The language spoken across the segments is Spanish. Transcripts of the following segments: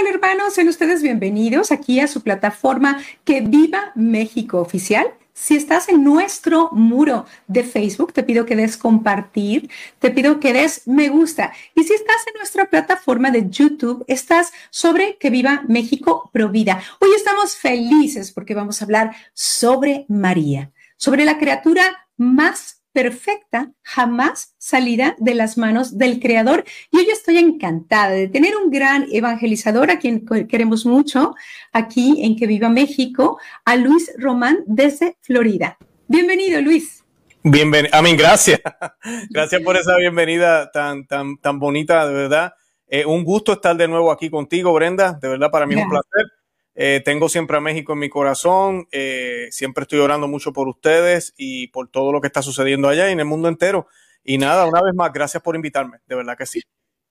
¿Qué tal hermanos? Sean ustedes bienvenidos aquí a su plataforma Que Viva México Oficial. Si estás en nuestro muro de Facebook, te pido que des compartir, te pido que des me gusta. Y si estás en nuestra plataforma de YouTube, estás sobre Que Viva México Provida. Hoy estamos felices porque vamos a hablar sobre María, sobre la criatura más perfecta jamás salida de las manos del Creador. Y hoy estoy encantada de tener un gran evangelizador a quien queremos mucho aquí en Que Viva México, a Luis Román desde Florida. Bienvenido, Luis. Bienvenido, amén, gracias. Gracias por esa bienvenida tan, tan, tan bonita, de verdad. Eh, un gusto estar de nuevo aquí contigo, Brenda. De verdad, para mí es un placer. Eh, tengo siempre a México en mi corazón, eh, siempre estoy orando mucho por ustedes y por todo lo que está sucediendo allá y en el mundo entero. Y nada, una vez más, gracias por invitarme, de verdad que sí.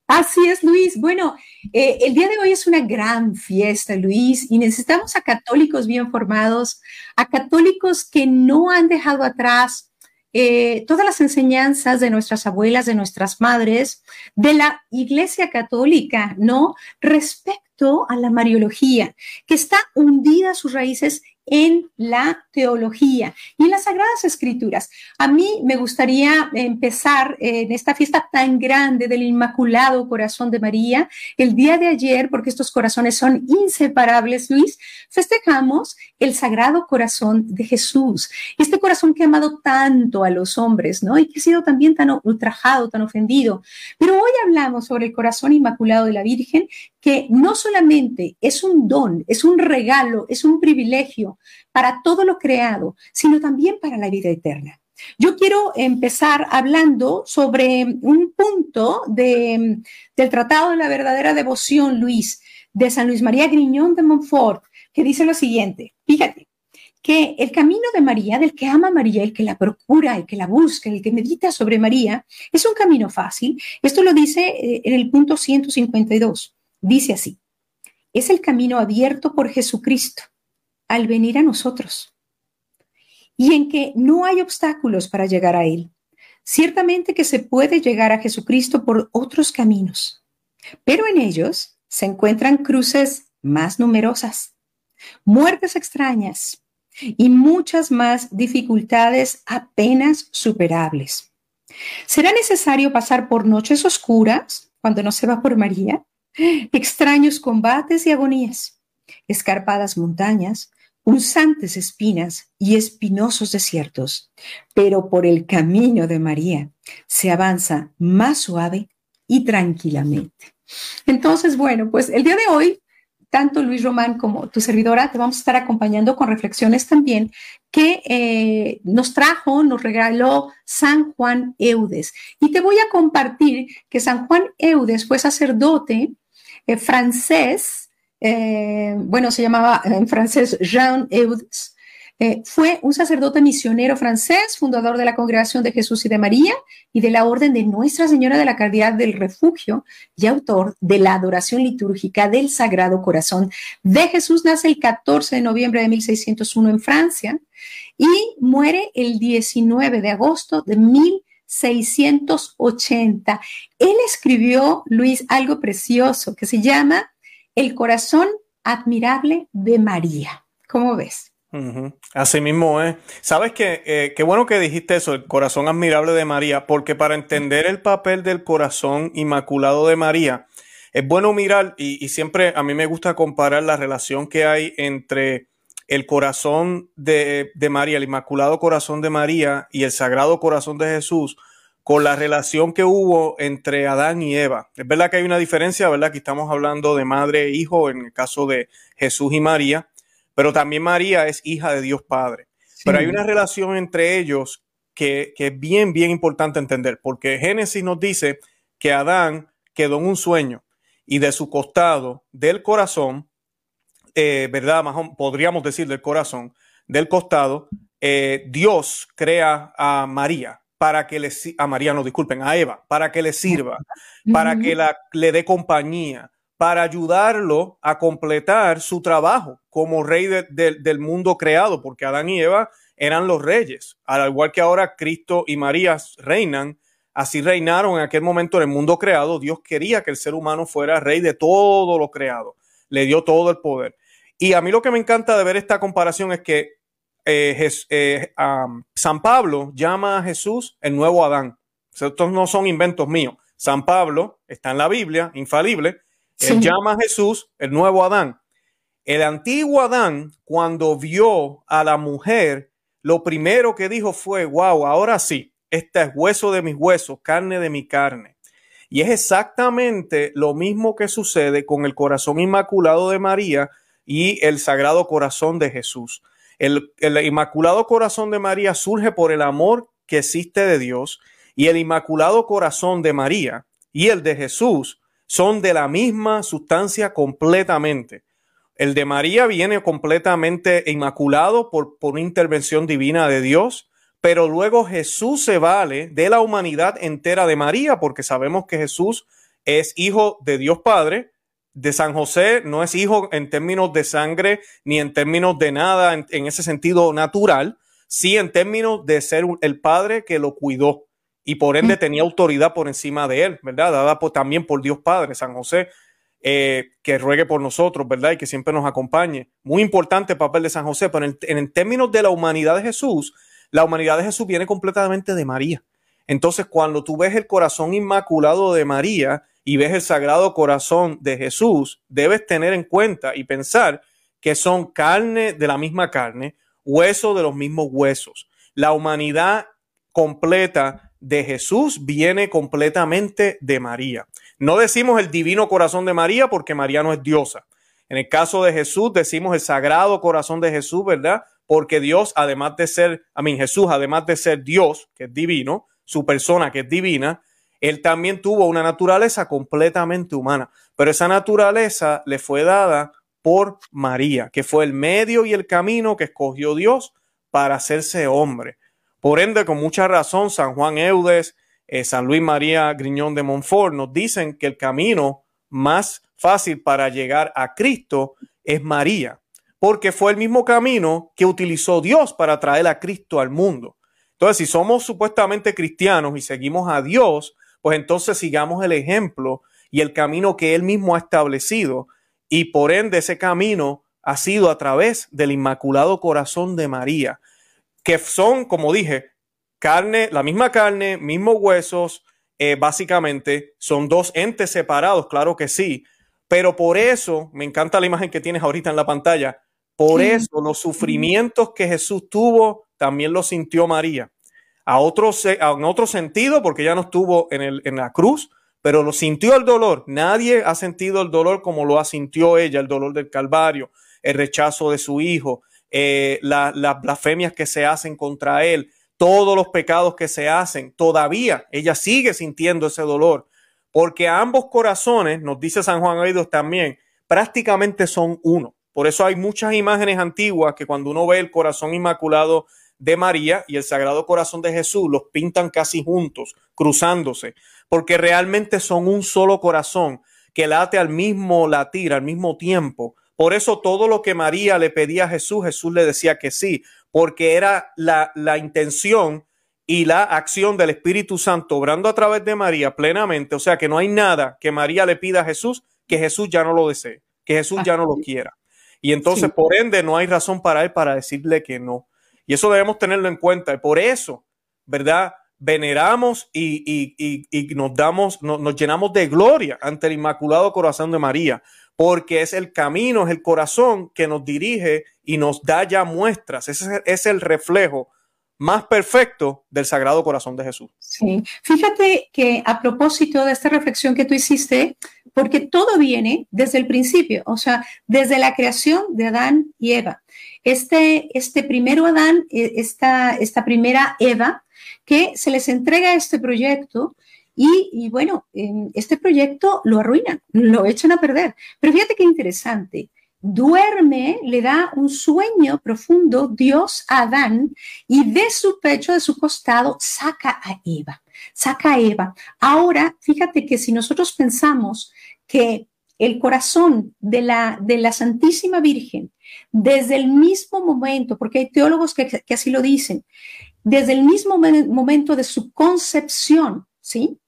Así es, Luis. Bueno, eh, el día de hoy es una gran fiesta, Luis, y necesitamos a católicos bien formados, a católicos que no han dejado atrás todas las enseñanzas de nuestras abuelas, de nuestras madres, de la Iglesia Católica, ¿no? Respecto a la Mariología, que está hundida sus raíces en la teología y en las sagradas escrituras. A mí me gustaría empezar en esta fiesta tan grande del Inmaculado Corazón de María. El día de ayer, porque estos corazones son inseparables, Luis, festejamos el Sagrado Corazón de Jesús. Este corazón que ha amado tanto a los hombres, ¿no? Y que ha sido también tan ultrajado, tan ofendido. Pero hoy hablamos sobre el corazón inmaculado de la Virgen, que no solamente es un don, es un regalo, es un privilegio para todo lo creado, sino también para la vida eterna. Yo quiero empezar hablando sobre un punto del Tratado de la Verdadera Devoción, Luis, de San Luis María Griñón de Montfort, que dice lo siguiente, fíjate, que el camino de María, del que ama María, el que la procura, el que la busca, el que medita sobre María, es un camino fácil. Esto lo dice eh, en el punto 152. Dice así, es el camino abierto por Jesucristo al venir a nosotros y en que no hay obstáculos para llegar a Él. Ciertamente que se puede llegar a Jesucristo por otros caminos, pero en ellos se encuentran cruces más numerosas, muertes extrañas y muchas más dificultades apenas superables. ¿Será necesario pasar por noches oscuras cuando no se va por María? Extraños combates y agonías, escarpadas montañas, punzantes espinas y espinosos desiertos, pero por el camino de María se avanza más suave y tranquilamente. Entonces, bueno, pues el día de hoy, tanto Luis Román como tu servidora te vamos a estar acompañando con reflexiones también que eh, nos trajo, nos regaló San Juan Eudes. Y te voy a compartir que San Juan Eudes fue sacerdote eh, francés eh, bueno, se llamaba en francés Jean Eudes, eh, fue un sacerdote misionero francés, fundador de la Congregación de Jesús y de María y de la Orden de Nuestra Señora de la Caridad del Refugio y autor de la adoración litúrgica del Sagrado Corazón de Jesús. Nace el 14 de noviembre de 1601 en Francia y muere el 19 de agosto de 1680. Él escribió, Luis, algo precioso que se llama el corazón admirable de María. ¿Cómo ves? Así mismo es. Sabes que eh, qué bueno que dijiste eso, el corazón admirable de María, porque para entender el papel del corazón inmaculado de María, es bueno mirar, y, siempre a mí me gusta comparar la relación que hay entre el corazón de, de María, el inmaculado corazón de María y el sagrado corazón de Jesús, con la relación que hubo entre Adán y Eva. Es verdad que hay una diferencia, ¿verdad? Que estamos hablando de madre e hijo en el caso de Jesús y María, pero también María es hija de Dios Padre. Pero hay una relación entre ellos que, es bien, bien importante entender, porque Génesis nos dice que Adán quedó en un sueño y de su costado, del corazón, eh, ¿verdad? podríamos decir del corazón, del costado, eh, Dios crea a María para que le a María, no disculpen, a Eva, para que le sirva, para que la, le dé compañía, para ayudarlo a completar su trabajo como rey del mundo creado, porque Adán y Eva eran los reyes, al igual que ahora Cristo y María reinan, así reinaron en aquel momento en el mundo creado, Dios quería que el ser humano fuera rey de todo lo creado. le dio todo el poder. Y a mí lo que me encanta de ver esta comparación es que eh, eh, San Pablo llama a Jesús el nuevo Adán. Estos no son inventos míos. San Pablo está en la Biblia, infalible. Él llama a Jesús el nuevo Adán. El antiguo Adán, cuando vio a la mujer, lo primero que dijo fue, wow, ahora sí, este es hueso de mis huesos, carne de mi carne. Y es exactamente lo mismo que sucede con el corazón inmaculado de María y el sagrado corazón de Jesús. El, el inmaculado corazón de María surge por el amor que existe de Dios y el Inmaculado Corazón de María y el de Jesús son de la misma sustancia completamente. El de María viene completamente inmaculado por, por una intervención divina de Dios, pero luego Jesús se vale de la humanidad entera de María, porque sabemos que Jesús es hijo de Dios Padre, de San José no es hijo en términos de sangre ni en términos de nada en, en ese sentido natural, sí en términos de ser el padre que lo cuidó y por ende tenía autoridad por encima de él, ¿verdad? Dada también por Dios Padre, San José, eh, que ruegue por nosotros, ¿verdad? Y que siempre nos acompañe. Muy importante el papel de San José, pero en, en términos de la humanidad de Jesús, la humanidad de Jesús viene completamente de María. Entonces, cuando tú ves el corazón inmaculado de María y ves el sagrado corazón de Jesús, debes tener en cuenta y pensar que son carne de la misma carne, hueso de los mismos huesos. La humanidad completa de Jesús viene completamente de María. No decimos el divino corazón de María porque María no es diosa. En el caso de Jesús decimos el sagrado corazón de Jesús, ¿verdad? Porque Dios, además de ser, a mí Jesús, además de ser Dios, que es divino, su persona que es divina, él también tuvo una naturaleza completamente humana, pero esa naturaleza le fue dada por María, que fue el medio y el camino que escogió Dios para hacerse hombre. Por ende, con mucha razón, San Juan Eudes, eh, San Luis María Griñón de Montfort nos dicen que el camino más fácil para llegar a Cristo es María, porque fue el mismo camino que utilizó Dios para traer a Cristo al mundo. Entonces, si somos supuestamente cristianos y seguimos a Dios, pues entonces sigamos el ejemplo y el camino que Él mismo ha establecido. Y por ende ese camino ha sido a través del Inmaculado Corazón de María que son, como dije, carne, la misma carne, mismos huesos, eh, básicamente son dos entes separados, claro que sí, pero por eso, me encanta la imagen que tienes ahorita en la pantalla, por eso los sufrimientos que Jesús tuvo, también los sintió María. A otro, en otro sentido, porque ya no estuvo en, la cruz, pero lo sintió el dolor. Nadie ha sentido el dolor como lo sintió ella, el dolor del Calvario, el rechazo de su hijo, eh, las blasfemias que se hacen contra él, todos los pecados que se hacen, todavía ella sigue sintiendo ese dolor, porque ambos corazones, nos dice San Juan Aidos también, prácticamente son uno. Por eso hay muchas imágenes antiguas que cuando uno ve el corazón inmaculado de María y el Sagrado Corazón de Jesús, los pintan casi juntos, cruzándose, porque realmente son un solo corazón que late al mismo latir, al mismo tiempo, por eso todo lo que María le pedía a Jesús, Jesús le decía que sí, porque era la, la intención y la acción del Espíritu Santo obrando a través de María plenamente. O sea que no hay nada que María le pida a Jesús que Jesús ya no lo desee, que Jesús ya no lo quiera. Y entonces, por ende, no hay razón para él para decirle que no. Y eso debemos tenerlo en cuenta. Y por eso, ¿verdad? Veneramos y, y, y, nos damos, nos llenamos de gloria ante el Inmaculado Corazón de María, porque es el camino, es el corazón que nos dirige y nos da ya muestras. Ese es el reflejo más perfecto del Sagrado Corazón de Jesús. Sí, fíjate que a propósito de esta reflexión que tú hiciste, porque todo viene desde el principio, o sea, desde la creación de Adán y Eva. Este, este primero Adán, eh, esta, esta primera Eva, que se les entrega este proyecto y, bueno, este proyecto lo arruinan, lo echan a perder. Pero fíjate qué interesante. Duerme, le da un sueño profundo Dios a Adán y de su pecho, de su costado, saca a Eva, saca a Eva. Ahora, fíjate que si nosotros pensamos que el corazón de la, de la Santísima Virgen, desde el mismo momento, porque hay teólogos que, que así lo dicen, desde el mismo momento de su concepción, ¿sí?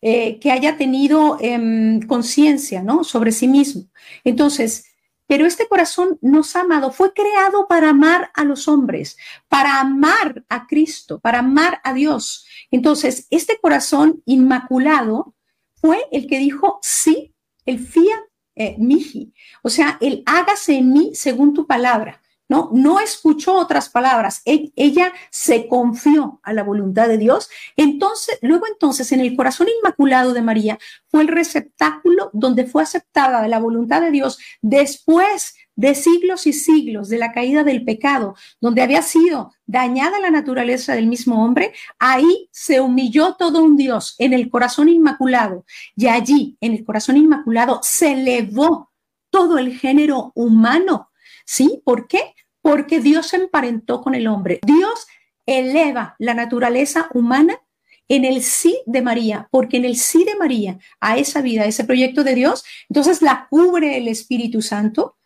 Eh, que haya tenido em, conciencia, ¿no? Sobre sí mismo. Entonces, pero este corazón nos ha amado, fue creado para amar a los hombres, para amar a Cristo, para amar a Dios. Entonces, este corazón inmaculado fue el que dijo, sí, el fiat eh, miji, o sea, el hágase en mí según tu palabra. No, no escuchó otras palabras. E, ella se confió a la voluntad de Dios. Entonces, luego entonces, en el corazón inmaculado de María fue el receptáculo donde fue aceptada la voluntad de Dios después de siglos y siglos de la caída del pecado, donde había sido dañada la naturaleza del mismo hombre, ahí se humilló todo un Dios en el corazón inmaculado y allí, en el corazón inmaculado, se elevó todo el género humano. ¿Sí? ¿Por qué? Porque Dios se emparentó con el hombre. Dios eleva la naturaleza humana en el sí de María, porque en el sí de María a esa vida, a ese proyecto de Dios, entonces la cubre el Espíritu Santo.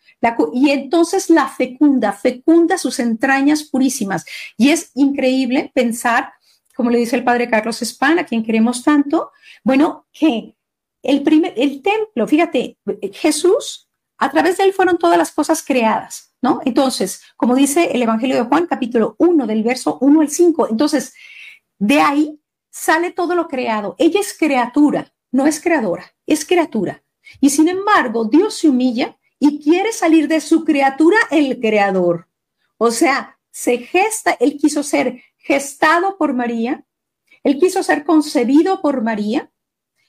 y entonces la fecunda, fecunda sus entrañas purísimas. Y es increíble pensar, como le dice el padre Carlos Spana, a quien queremos tanto, bueno, que el, primer, el templo, fíjate, Jesús, a través de él fueron todas las cosas creadas. ¿No? Entonces, como dice el Evangelio de Juan, capítulo 1, del verso 1 al 5, entonces, de ahí sale todo lo creado. Ella es criatura, no es creadora, es criatura. Y sin embargo, Dios se humilla y quiere salir de su criatura el creador. O sea, se gesta, él quiso ser gestado por María, él quiso ser concebido por María,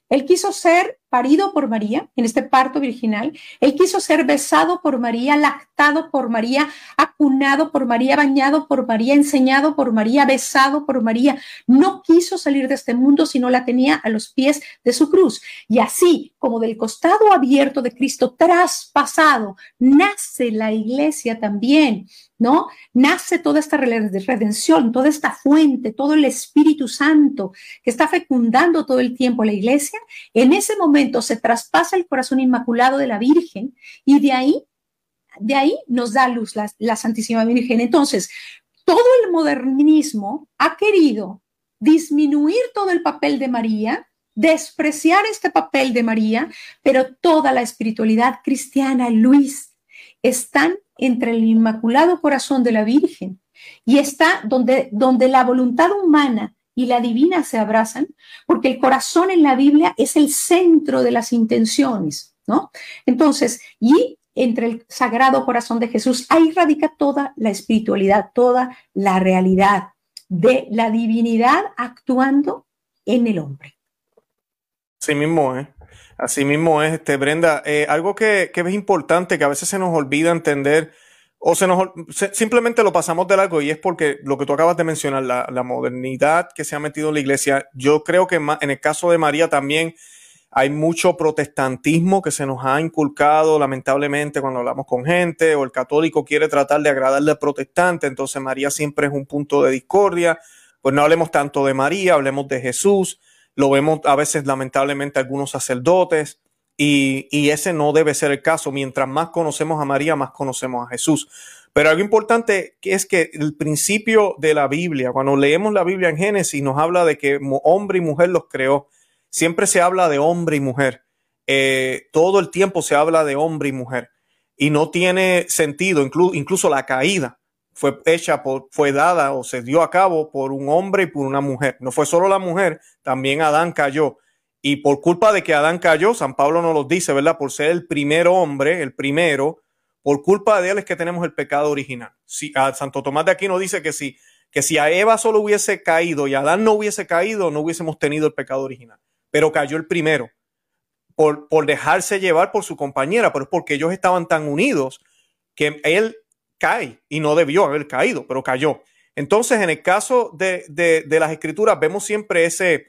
él quiso ser parido por María en este parto virginal. Él quiso ser besado por María, lactado por María, acunado por María, bañado por María, enseñado por María, besado por María. No quiso salir de este mundo si no la tenía a los pies de su cruz. Y así como del costado abierto de Cristo traspasado, nace la iglesia también ¿no? Nace toda esta redención, toda esta fuente, todo el Espíritu Santo que está fecundando todo el tiempo la iglesia. En ese momento se traspasa el corazón inmaculado de la Virgen y de ahí, de ahí nos da luz la, la Santísima Virgen. Entonces, todo el modernismo ha querido disminuir todo el papel de María, despreciar este papel de María, pero toda la espiritualidad cristiana, Luis, están entre el Inmaculado Corazón de la Virgen y está donde, donde la voluntad humana y la divina se abrazan, porque el corazón en la Biblia es el centro de las intenciones, ¿no? Entonces, y entre el Sagrado Corazón de Jesús, ahí radica toda la espiritualidad, toda la realidad de la divinidad actuando en el hombre. Sí mismo, ¿eh? Así mismo es, este, Brenda. Eh, algo que, que, es importante, que a veces se nos olvida entender, o se nos simplemente lo pasamos de largo, y es porque lo que tú acabas de mencionar, la, la modernidad que se ha metido en la iglesia, yo creo que en el caso de María también hay mucho protestantismo que se nos ha inculcado, lamentablemente, cuando hablamos con gente, o el católico quiere tratar de agradarle al protestante, entonces María siempre es un punto de discordia. Pues no hablemos tanto de María, hablemos de Jesús lo vemos a veces lamentablemente algunos sacerdotes y, y, ese no debe ser el caso. Mientras más conocemos a María, más conocemos a Jesús. Pero algo importante es que el principio de la Biblia, cuando leemos la Biblia en Génesis, nos habla de que hombre y mujer los creó. Siempre se habla de hombre y mujer. Eh, todo el tiempo se habla de hombre y mujer. Y no tiene sentido, incluso la caída fue hecha por, fue dada o se dio a cabo por un hombre y por una mujer. No fue solo la mujer, también Adán cayó. Y por culpa de que Adán cayó, San Pablo nos lo dice, ¿verdad? Por ser el primer hombre, el primero, por culpa de él es que tenemos el pecado original. Si, a Santo Tomás de Aquino dice que si, que si a Eva solo hubiese caído y Adán no hubiese caído, no hubiésemos tenido el pecado original. Pero cayó el primero por, por dejarse llevar por su compañera, pero es porque ellos estaban tan unidos que él cae y no debió haber caído, pero cayó. Entonces, en el caso de, de, las escrituras, vemos siempre ese,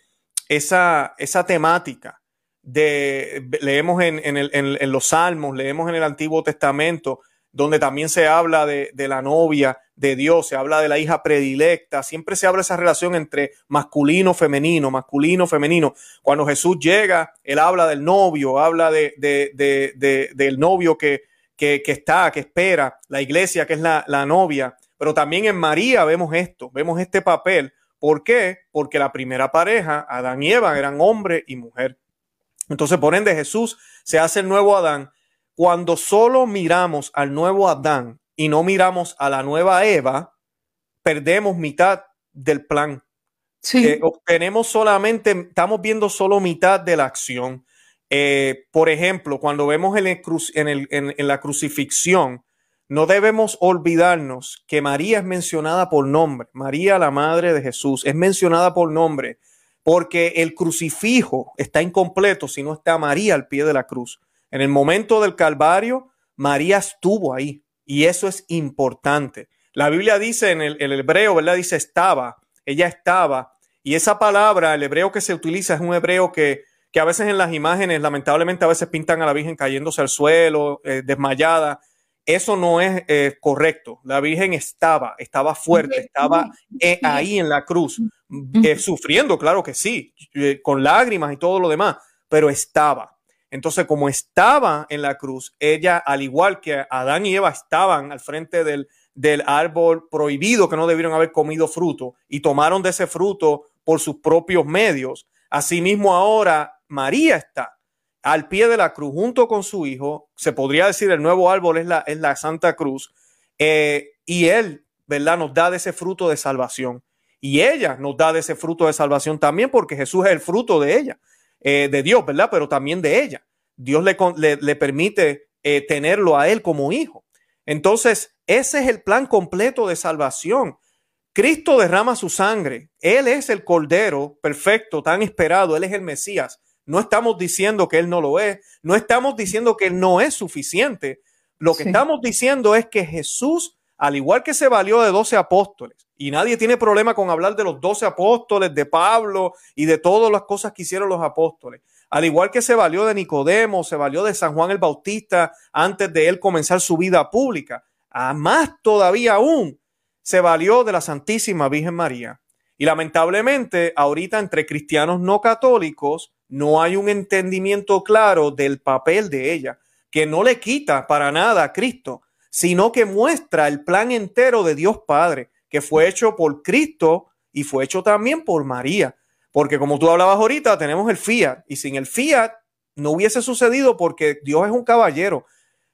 esa, esa temática. De, leemos en, en, el, en, los salmos, leemos en el Antiguo Testamento, donde también se habla de, de, la novia de Dios, se habla de la hija predilecta, siempre se habla esa relación entre masculino, femenino, masculino, femenino. Cuando Jesús llega, él habla del novio, habla de, del novio que, que, está, que espera, la iglesia que es la, la novia, pero también en María vemos esto, vemos este papel. ¿Por qué? Porque la primera pareja, Adán y Eva, eran hombre y mujer. Entonces, por ende, Jesús se hace el nuevo Adán cuando solo miramos al nuevo Adán y no miramos a la nueva Eva, perdemos mitad del plan. Sí. Eh, obtenemos solamente, estamos viendo solo mitad de la acción. Eh, por ejemplo, cuando vemos en, en, la crucifixión, no debemos olvidarnos que María es mencionada por nombre. María, la madre de Jesús, es mencionada por nombre porque el crucifijo está incompleto si no está María al pie de la cruz. En el momento del Calvario, María estuvo ahí y eso es importante. La Biblia dice en el, hebreo, ¿verdad? Dice estaba, ella estaba. Y esa palabra, el hebreo que se utiliza es un hebreo que, que a veces en las imágenes, lamentablemente, a veces pintan a la Virgen cayéndose al suelo, eh, desmayada. Eso no es eh, correcto. La Virgen estaba, estaba fuerte, estaba eh, ahí en la cruz, sufriendo, claro que sí, con lágrimas y todo lo demás, pero estaba. Entonces, como estaba en la cruz, ella, al igual que Adán y Eva estaban al frente del, del árbol prohibido que no debieron haber comido fruto y tomaron de ese fruto por sus propios medios, asimismo ahora María está al pie de la cruz junto con su hijo, se podría decir el nuevo árbol es la, es la Santa Cruz, eh, y él, ¿verdad? Nos da de ese fruto de salvación. Y ella nos da de ese fruto de salvación también porque Jesús es el fruto de ella. Eh, de Dios, ¿verdad? Pero también de ella. Dios le, le, permite eh, tenerlo a él como hijo. Entonces, ese es el plan completo de salvación. Cristo derrama su sangre. Él es el Cordero perfecto, tan esperado. Él es el Mesías. No estamos diciendo que Él no lo es. No estamos diciendo que Él no es suficiente. Lo que estamos diciendo es que Jesús, al igual que se valió de doce apóstoles, y nadie tiene problema con hablar de los doce apóstoles, de Pablo y de todas las cosas que hicieron los apóstoles. Al igual que se valió de Nicodemo, se valió de San Juan el Bautista antes de él comenzar su vida pública. A más todavía aún, se valió de la Santísima Virgen María. Y lamentablemente, ahorita entre cristianos no católicos no hay un entendimiento claro del papel de ella, que no le quita para nada a Cristo, sino que muestra el plan entero de Dios Padre que fue hecho por Cristo y fue hecho también por María. Porque como tú hablabas ahorita, tenemos el fiat y sin el fiat no hubiese sucedido porque Dios es un caballero.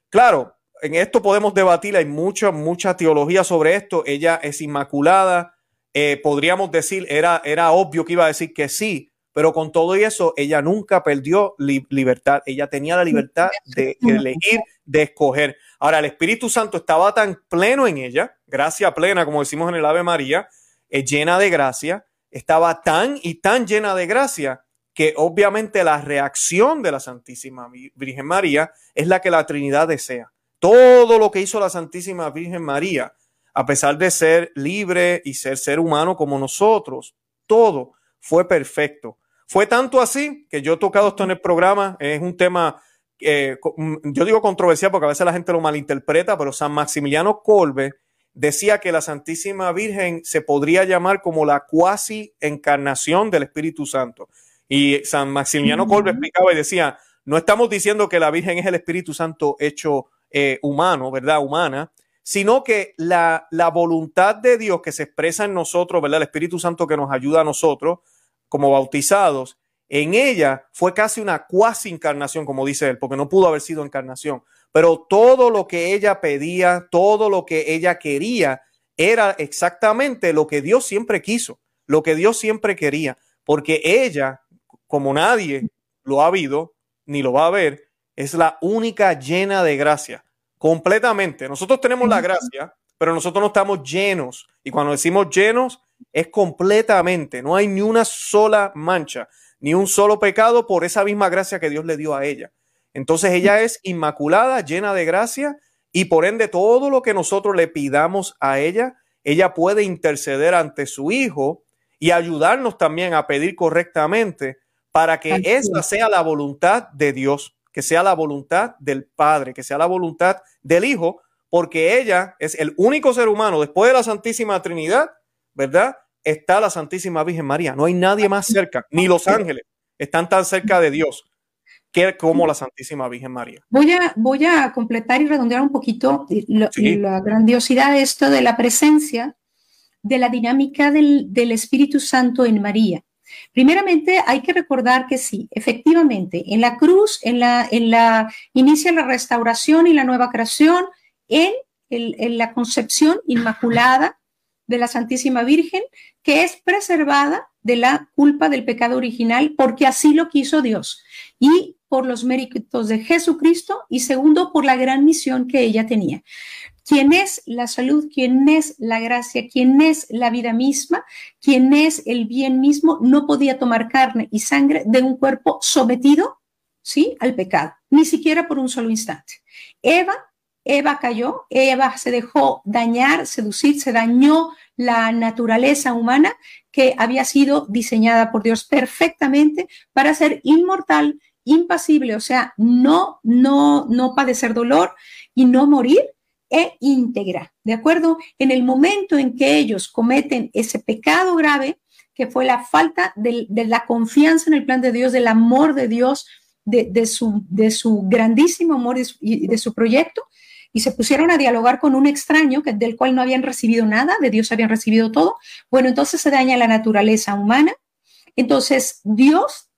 Claro, en esto podemos debatir, hay mucha, mucha teología sobre esto. Ella es inmaculada. Eh, podríamos decir, era, era obvio que iba a decir que sí, pero con todo eso, ella nunca perdió libertad. Ella tenía la libertad de elegir, de escoger. Ahora, el Espíritu Santo estaba tan pleno en ella, gracia plena, como decimos en el Ave María, es llena de gracia, estaba tan y tan llena de gracia que obviamente la reacción de la Santísima Virgen María es la que la Trinidad desea. Todo lo que hizo la Santísima Virgen María, a pesar de ser libre y ser ser humano como nosotros, todo fue perfecto. Fue tanto así que yo he tocado esto en el programa, es un tema, eh, mm, yo digo controversial porque a veces la gente lo malinterpreta, pero San Maximiliano Colbe decía que la Santísima Virgen se podría llamar como la cuasi encarnación del Espíritu Santo. Y San Maximiliano Colbe explicaba y decía, no estamos diciendo que la Virgen es el Espíritu Santo hecho eh, humano, ¿verdad? Humana, sino que la, la voluntad de Dios que se expresa en nosotros, ¿verdad? El Espíritu Santo que nos ayuda a nosotros, como bautizados, en ella fue casi una cuasi encarnación, como dice él, porque no pudo haber sido encarnación. Pero todo lo que ella pedía, todo lo que ella quería, era exactamente lo que Dios siempre quiso, lo que Dios siempre quería, porque ella, como nadie lo ha habido ni lo va a ver, es la única llena de gracia, completamente. Nosotros tenemos la gracia, pero nosotros no estamos llenos. Y cuando decimos llenos, es completamente, no hay ni una sola mancha, ni un solo pecado por esa misma gracia que Dios le dio a ella. Entonces ella es inmaculada, llena de gracia, y por ende todo lo que nosotros le pidamos a ella, ella puede interceder ante su Hijo y ayudarnos también a pedir correctamente para que esa sea la voluntad de Dios, que sea la voluntad del Padre, que sea la voluntad del Hijo, porque ella es el único ser humano después de la Santísima Trinidad ¿verdad? Está la Santísima Virgen María. No hay nadie más cerca, ni los ángeles están tan cerca de Dios que como la Santísima Virgen María. Voy a, voy a completar y redondear un poquito la grandiosidad de esto de la presencia de la dinámica del, del Espíritu Santo en María. Primeramente, hay que recordar que sí, efectivamente, en la cruz, en la, en la inicia la restauración y la nueva creación, en, en la concepción inmaculada de la Santísima Virgen, que es preservada de la culpa del pecado original, porque así lo quiso Dios. Y por los méritos de Jesucristo y segundo, por la gran misión que ella tenía quién es la salud, quién es la gracia, quién es la vida misma, quién es el bien mismo, no podía tomar carne y sangre de un cuerpo sometido, ¿sí? Al pecado, ni siquiera por un solo instante. Eva, Eva cayó, Eva se dejó dañar, seducir, se dañó la naturaleza humana que había sido diseñada por Dios perfectamente para ser inmortal, impasible, o sea, no, no, no padecer dolor y no morir e íntegra, ¿de acuerdo? En el momento en que ellos cometen ese pecado grave, que fue la falta de, la confianza en el plan de Dios, del amor de Dios, de, su, de su, grandísimo amor y de su proyecto, y se pusieron a dialogar con un extraño que, del cual no habían recibido nada, de Dios habían recibido todo, bueno, entonces se daña la naturaleza humana. Entonces Dios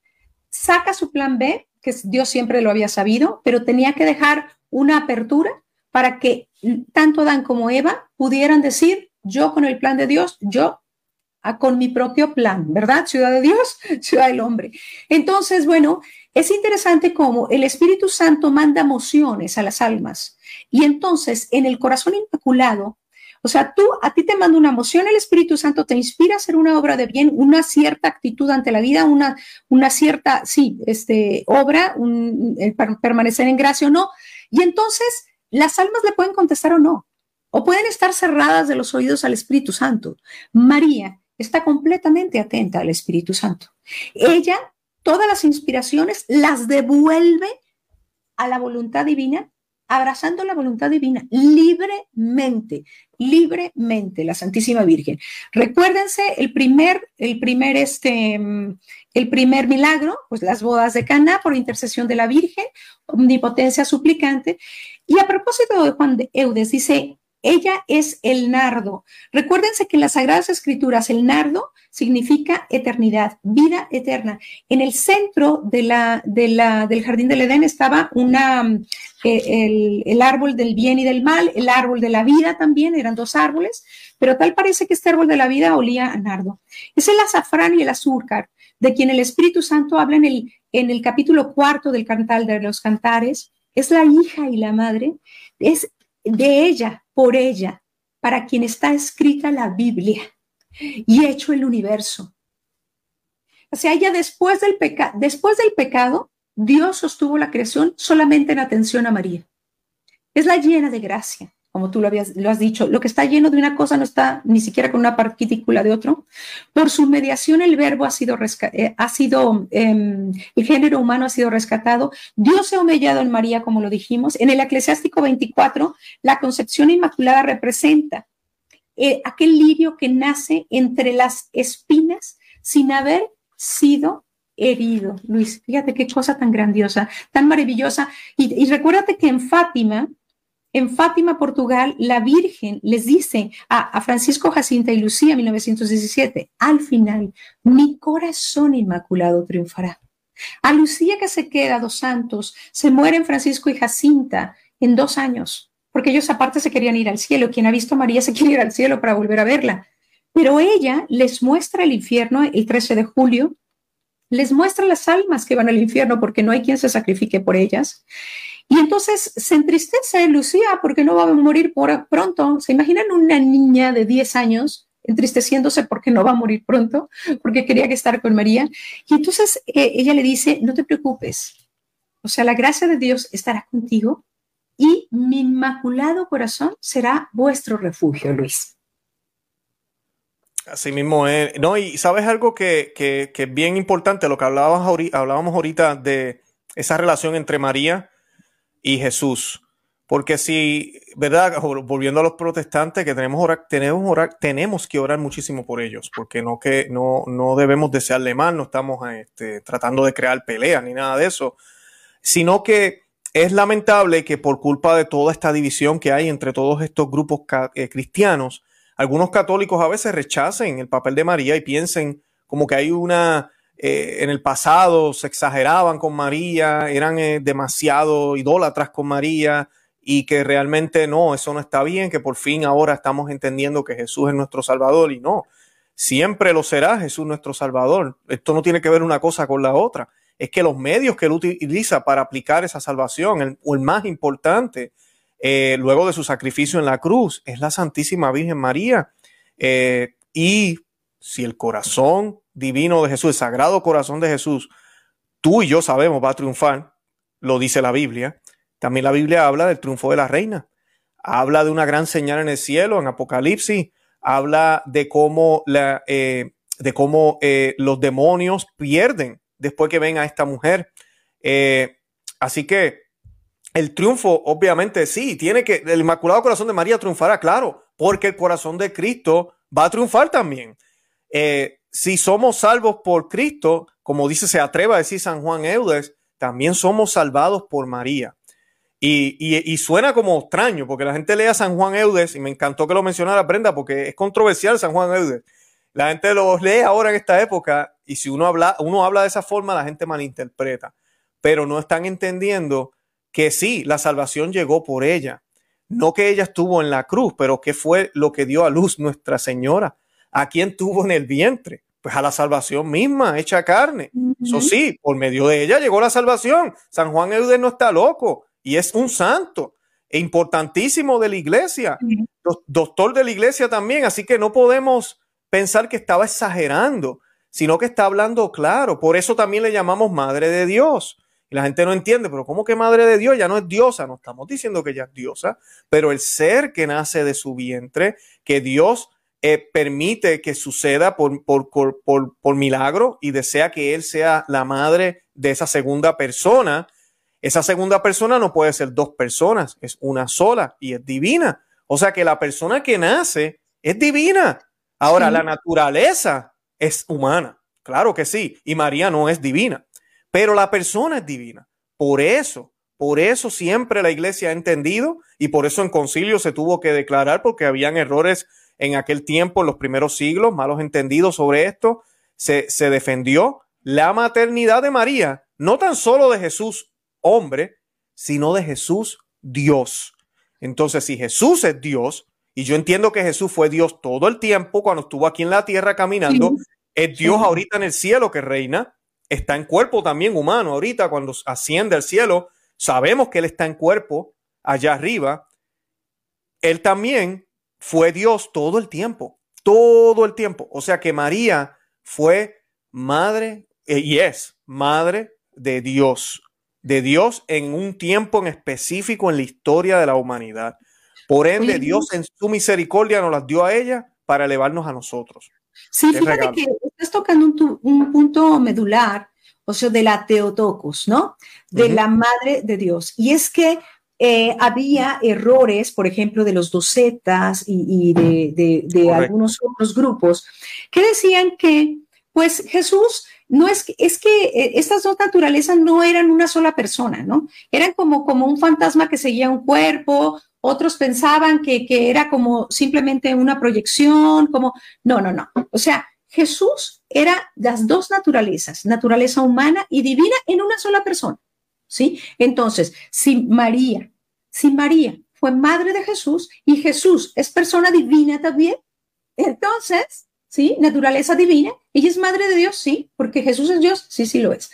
saca su plan B, que Dios siempre lo había sabido, pero tenía que dejar una apertura para que tanto Dan como Eva pudieran decir, yo con el plan de Dios, yo con mi propio plan, ¿verdad? Ciudad de Dios, ciudad del hombre. Entonces, bueno, es interesante cómo el Espíritu Santo manda emociones a las almas. Y entonces, en el corazón inmaculado, o sea, tú, a ti te manda una emoción, el Espíritu Santo te inspira a hacer una obra de bien, una cierta actitud ante la vida, una, una cierta, sí, este, obra, un, permanecer en gracia o no. Y entonces, las almas le pueden contestar o no, o pueden estar cerradas de los oídos al Espíritu Santo. María está completamente atenta al Espíritu Santo. Ella, todas las inspiraciones las devuelve a la voluntad divina, abrazando la voluntad divina libremente, libremente, la Santísima Virgen. Recuérdense el primer, el primer, este, el primer milagro, pues las bodas de Cana por intercesión de la Virgen, omnipotencia suplicante. Y a propósito de Juan de Eudes, dice, ella es el nardo. Recuérdense que en las Sagradas Escrituras el nardo significa eternidad, vida eterna. En el centro de la, de la, del jardín del Edén estaba una, eh, el, el, árbol del bien y del mal, el árbol de la vida también, eran dos árboles, pero tal parece que este árbol de la vida olía a nardo. Es el azafrán y el azúcar, de quien el Espíritu Santo habla en el, en el capítulo cuarto del Cantal de los Cantares es la hija y la madre, es de ella, por ella, para quien está escrita la Biblia y hecho el universo. O sea, ella después del, después del pecado, Dios sostuvo la creación solamente en atención a María. Es la llena de gracia como tú lo, habías, lo has dicho, lo que está lleno de una cosa no está ni siquiera con una partícula de otro. Por su mediación el verbo ha sido, eh, ha sido em, el género humano ha sido rescatado. Dios se ha humillado en María, como lo dijimos. En el Eclesiástico 24, la concepción inmaculada representa eh, aquel lirio que nace entre las espinas sin haber sido herido. Luis, fíjate qué cosa tan grandiosa, tan maravillosa. Y, y recuérdate que en Fátima, en Fátima, Portugal, la Virgen les dice a, Francisco Jacinta y Lucía, 1917, al final, mi corazón inmaculado triunfará. A Lucía que se queda dos santos, se mueren Francisco y Jacinta en dos años, porque ellos aparte se querían ir al cielo. Quien ha visto a María se quiere ir al cielo para volver a verla. Pero ella les muestra el infierno el 13 de julio, les muestra las almas que van al infierno porque no hay quien se sacrifique por ellas. Y entonces se entristece Lucía porque no va a morir por pronto. ¿Se imaginan una niña de 10 años entristeciéndose porque no va a morir pronto, porque quería que estar con María? Y entonces eh, ella le dice, no te preocupes. O sea, la gracia de Dios estará contigo y mi inmaculado corazón será vuestro refugio, Luis. Así mismo es. No, y sabes algo que, que, que es bien importante, lo que hablábamos ahorita, hablábamos ahorita de esa relación entre María y Jesús. Porque si, ¿verdad? Volviendo a los protestantes, que tenemos, orar, tenemos, orar, tenemos que orar muchísimo por ellos, porque no, que, no, no debemos desearle mal, no estamos este, tratando de crear peleas ni nada de eso, sino que es lamentable que por culpa de toda esta división que hay entre todos estos grupos eh, cristianos, algunos católicos a veces rechacen el papel de María y piensen como que hay una, eh, en el pasado se exageraban con María, eran eh, demasiado idólatras con María y que realmente no, eso no está bien, que por fin ahora estamos entendiendo que Jesús es nuestro Salvador y no, siempre lo será Jesús nuestro Salvador. Esto no tiene que ver una cosa con la otra, es que los medios que él utiliza para aplicar esa salvación, el, o el más importante, eh, luego de su sacrificio en la cruz, es la Santísima Virgen María. y si el corazón divino de Jesús, el sagrado corazón de Jesús, tú y yo sabemos va a triunfar, lo dice la Biblia. También la Biblia habla del triunfo de la reina. Habla de una gran señal en el cielo, en Apocalipsis. Habla de cómo, la, eh, de cómo eh, los demonios pierden después que ven a esta mujer. Eh, así que el triunfo, obviamente, sí, tiene que, el Inmaculado Corazón de María triunfará, claro, porque el corazón de Cristo va a triunfar también. Eh, si somos salvos por Cristo, como dice, se atreva a decir San Juan Eudes, también somos salvados por María. Y, suena como extraño, porque la gente lee a San Juan Eudes, y me encantó que lo mencionara Brenda, porque es controversial San Juan Eudes. La gente lo lee ahora en esta época, y si uno habla, uno habla de esa forma, la gente malinterpreta. Pero no están entendiendo que sí, la salvación llegó por ella. No que ella estuvo en la cruz, pero que fue lo que dio a luz Nuestra Señora ¿A quién tuvo en el vientre? Pues a la salvación misma, hecha carne. Eso sí, por medio de ella llegó la salvación. San Juan Eudes no está loco y es un santo e importantísimo de la iglesia, doctor de la iglesia también, así que no podemos pensar que estaba exagerando, sino que está hablando claro. Por eso también le llamamos Madre de Dios. Y la gente no entiende, pero ¿cómo que Madre de Dios? Ya no es diosa, no estamos diciendo que ella es diosa, pero el ser que nace de su vientre, que Dios eh, permite que suceda por, por, por, por, milagro y desea que Él sea la madre de esa segunda persona, esa segunda persona no puede ser dos personas, es una sola y es divina. O sea que la persona que nace es divina. Ahora, la naturaleza es humana, claro que sí, y María no es divina, pero la persona es divina. Por eso, por eso siempre la iglesia ha entendido y por eso en concilio se tuvo que declarar porque habían errores en aquel tiempo, en los primeros siglos, malos entendidos sobre esto, se, defendió la maternidad de María, no tan solo de Jesús hombre, sino de Jesús Dios. Entonces, si Jesús es Dios, y yo entiendo que Jesús fue Dios todo el tiempo cuando estuvo aquí en la tierra caminando, es Dios ahorita en el cielo que reina, está en cuerpo también humano ahorita cuando asciende al cielo, sabemos que Él está en cuerpo allá arriba, Él también fue Dios todo el tiempo, todo el tiempo. O sea que María fue madre eh, y es madre de Dios, de Dios en un tiempo en específico en la historia de la humanidad. Por ende, Dios en su misericordia nos las dio a ella para elevarnos a nosotros. Sí, fíjate que estás tocando un, punto medular, o sea, de la Teotocos, ¿no? De la Madre de Dios. Y es que eh, había errores, por ejemplo, de los docetas y, de, algunos otros grupos que decían que, pues Jesús no es, es que eh, estas dos naturalezas no eran una sola persona, ¿no? Eran como, como un fantasma que seguía un cuerpo, otros pensaban que, que era como simplemente una proyección, como, no, no, no. O sea, Jesús era las dos naturalezas, naturaleza humana y divina en una sola persona. ¿Sí? Entonces, si María, si María fue madre de Jesús y Jesús es persona divina también, entonces, ¿sí? Naturaleza divina, ella es madre de Dios, sí, porque Jesús es Dios, sí, sí lo es.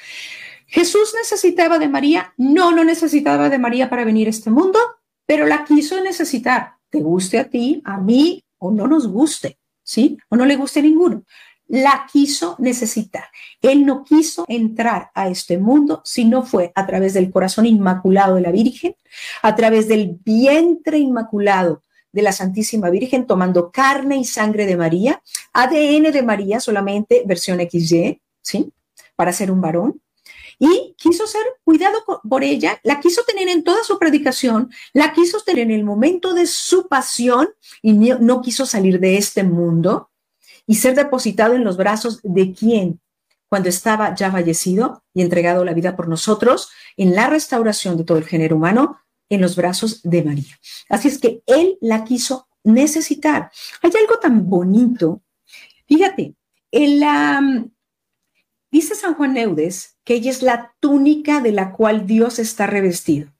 Jesús necesitaba de María, no, no necesitaba de María para venir a este mundo, pero la quiso necesitar, te guste a ti, a mí o no nos guste, ¿sí? O no le guste a ninguno la quiso necesitar. Él no quiso entrar a este mundo si no fue a través del corazón inmaculado de la Virgen, a través del vientre inmaculado de la Santísima Virgen, tomando carne y sangre de María, ADN de María solamente, versión XY, ¿sí? Para ser un varón. Y quiso ser cuidado por ella, la quiso tener en toda su predicación, la quiso tener en el momento de su pasión y no quiso salir de este mundo y ser depositado en los brazos de quien, cuando estaba ya fallecido y entregado la vida por nosotros, en la restauración de todo el género humano, en los brazos de María. Así es que él la quiso necesitar. Hay algo tan bonito. Fíjate, dice San Juan Neudes que ella es la túnica de la cual Dios está revestido.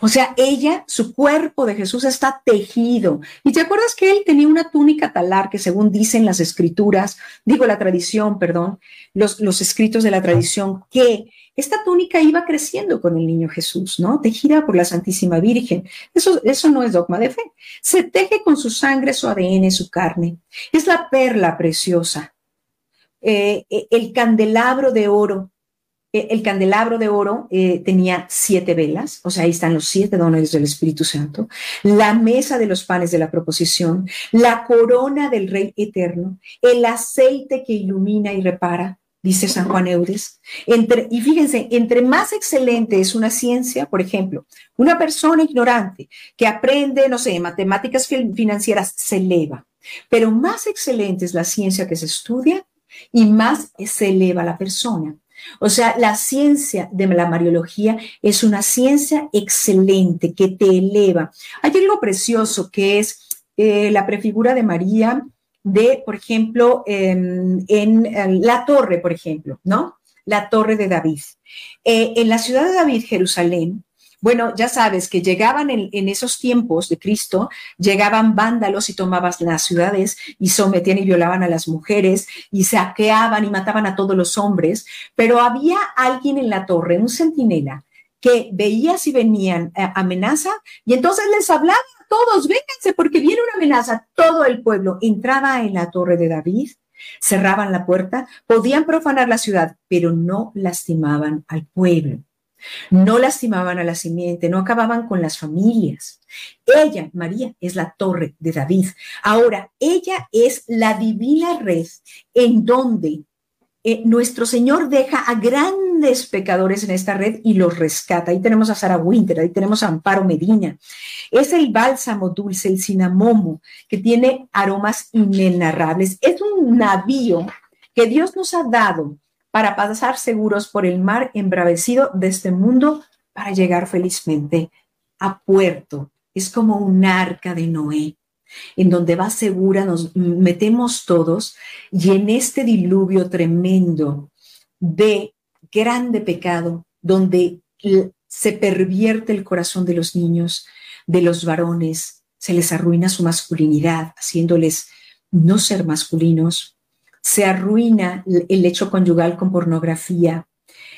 O sea, ella, su cuerpo de Jesús está tejido. Y te acuerdas que él tenía una túnica talar que según dicen las escrituras, digo la tradición, perdón, los, escritos de la tradición, que esta túnica iba creciendo con el niño Jesús, ¿no? Tejida por la Santísima Virgen. Eso, eso no es dogma de fe. Se teje con su sangre, su ADN, su carne. Es la perla preciosa. Eh, eh, el candelabro de oro el candelabro de oro eh, tenía siete velas, o sea, ahí están los siete dones del Espíritu Santo, la mesa de los panes de la proposición, la corona del Rey eterno, el aceite que ilumina y repara, dice San Juan Eudes. Entre, y fíjense, entre más excelente es una ciencia, por ejemplo, una persona ignorante que aprende, no sé, matemáticas financieras, se eleva, pero más excelente es la ciencia que se estudia y más se eleva la persona. O sea, la ciencia de la Mariología es una ciencia excelente que te eleva. Hay algo precioso que es eh, la prefigura de María de, por ejemplo, en, la torre, por ejemplo, ¿no? La torre de David. Eh, en la ciudad de David, Jerusalén, bueno, ya sabes que llegaban en, esos tiempos de Cristo, llegaban vándalos y tomaban las ciudades y sometían y violaban a las mujeres y saqueaban y mataban a todos los hombres, pero había alguien en la torre, un centinela, que veía si venían eh, amenaza y entonces les hablaba a todos, vénganse porque viene una amenaza. Todo el pueblo entraba en la torre de David, cerraban la puerta, podían profanar la ciudad, pero no lastimaban al pueblo. No lastimaban a la simiente, no acababan con las familias. Ella, María, es la torre de David. Ahora, ella es la divina red en donde eh, nuestro Señor deja a grandes pecadores en esta red y los rescata. Ahí tenemos a Sara Winter, ahí tenemos a Amparo Medina. Es el bálsamo dulce, el cinamomo, que tiene aromas inenarrables. Es un navío que Dios nos ha dado para pasar seguros por el mar embravecido de este mundo para llegar felizmente a puerto. Es como un arca de Noé, en donde va segura, nos metemos todos y en este diluvio tremendo de grande pecado, donde se pervierte el corazón de los niños, de los varones, se les arruina su masculinidad, haciéndoles no ser masculinos, se arruina el hecho conyugal con pornografía.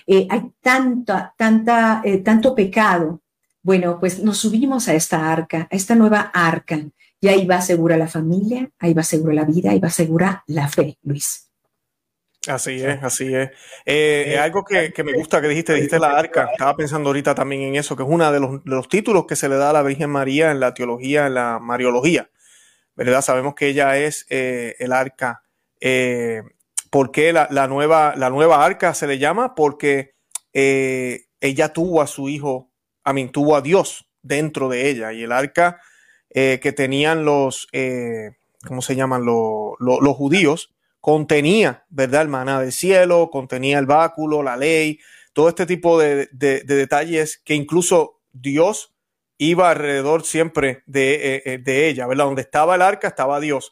Eh, hay tanta, tanta, eh, tanto pecado. Bueno, pues nos subimos a esta arca, a esta nueva arca, y ahí va segura la familia, ahí va segura la vida, ahí va segura la fe, Luis. Así es, así es. Eh, algo que, me gusta que dijiste, dijiste la arca. Estaba pensando ahorita también en eso, que es uno de los, títulos que se le da a la Virgen María en la teología, en la Mariología. ¿Verdad? Sabemos que ella es el arca eh, ¿Por qué la, nueva, la nueva arca se le llama? Porque eh, ella tuvo a su hijo, a mí, tuvo a Dios dentro de ella. Y el arca eh, que tenían los, ¿cómo se llaman? Los, judíos, contenía, ¿verdad? El maná del cielo, contenía el báculo, la ley, todo este tipo de, detalles que incluso Dios iba alrededor siempre de, de, ella, ¿verdad? Donde estaba el arca estaba Dios.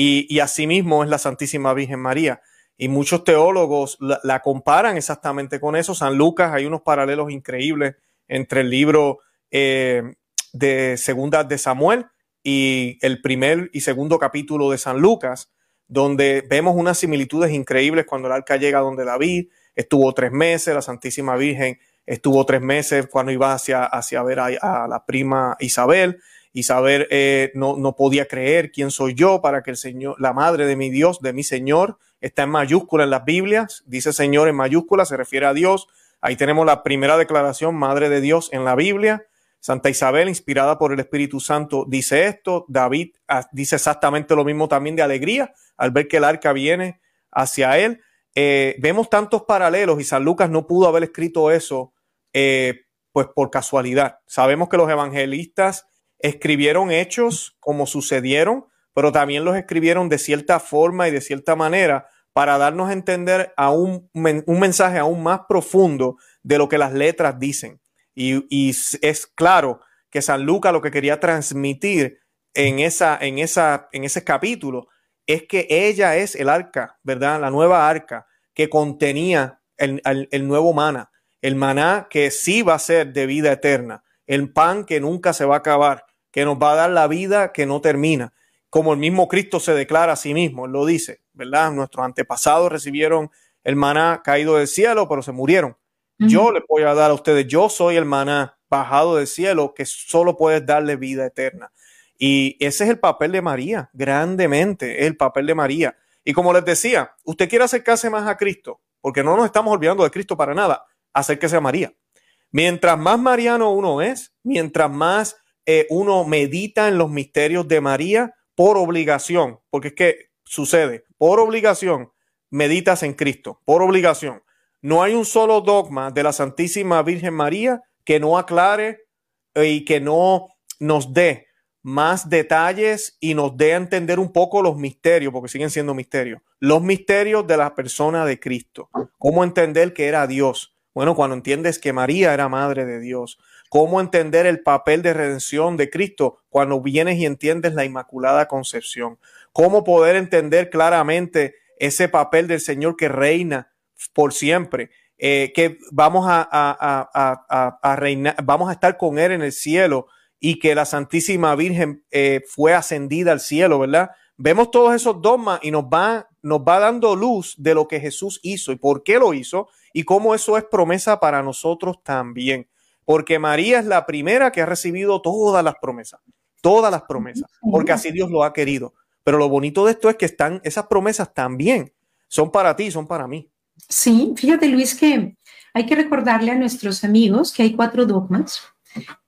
Y, y asimismo es la Santísima Virgen María. Y muchos teólogos la, comparan exactamente con eso. San Lucas, hay unos paralelos increíbles entre el libro eh, de Segunda de Samuel y el primer y segundo capítulo de San Lucas, donde vemos unas similitudes increíbles cuando el arca llega donde David estuvo tres meses, la Santísima Virgen estuvo tres meses cuando iba hacia, hacia ver a la prima Isabel y saber, eh, no, no podía creer quién soy yo para que el Señor, la madre de mi Dios, de mi Señor, está en mayúscula en las Biblias, dice Señor en mayúscula, se refiere a Dios. Ahí tenemos la primera declaración, Madre de Dios en la Biblia. Santa Isabel, inspirada por el Espíritu Santo, dice esto. David ah, dice exactamente lo mismo también de alegría al ver que el arca viene hacia él. Eh, vemos tantos paralelos y San Lucas no pudo haber escrito eso eh, pues por casualidad. Sabemos que los evangelistas escribieron hechos como sucedieron, pero también los escribieron de cierta forma y de cierta manera para darnos a entender a un, mensaje aún más profundo de lo que las letras dicen. Y, es claro que San Lucas lo que quería transmitir en, esa, en, esa, en ese capítulo es que ella es el arca, ¿verdad? La nueva arca que contenía el, el, nuevo maná, el maná que sí va a ser de vida eterna, el pan que nunca se va a acabar, que nos va a dar la vida que no termina, como el mismo Cristo se declara a sí mismo, él lo dice, ¿verdad? Nuestros antepasados recibieron el maná caído del cielo, pero se murieron. Yo les voy a dar a ustedes, yo soy el maná bajado del cielo que solo puedes darle vida eterna. Y ese es el papel de María, grandemente, el papel de María. Y como les decía, usted quiere acercarse más a Cristo, porque no nos estamos olvidando de Cristo para nada, acérquese a María. Mientras más mariano uno es, mientras más eh, uno medita en los misterios de María, por obligación, porque es que sucede, por obligación, meditas en Cristo, por obligación. No hay un solo dogma de la Santísima Virgen María que no aclare y que no nos dé más detalles y nos dé a entender un poco los misterios, porque siguen siendo misterios, los misterios de la persona de Cristo. Cómo entender que era Dios. Bueno, cuando entiendes que María era madre de Dios. Cómo entender el papel de redención de Cristo cuando vienes y entiendes la Inmaculada Concepción. Cómo poder entender claramente ese papel del Señor que reina por siempre. Eh, que vamos a, reinar, vamos a estar con Él en el cielo y que la Santísima Virgen eh, fue ascendida al cielo, ¿verdad? Vemos todos esos dogmas y nos va, nos va dando luz de lo que Jesús hizo y por qué lo hizo y cómo eso es promesa para nosotros también. Porque María es la primera que ha recibido todas las promesas, todas las promesas, porque así Dios lo ha querido. Pero lo bonito de esto es que están esas promesas también son para ti, son para mí. Sí, fíjate Luis que hay que recordarle a nuestros amigos que hay cuatro dogmas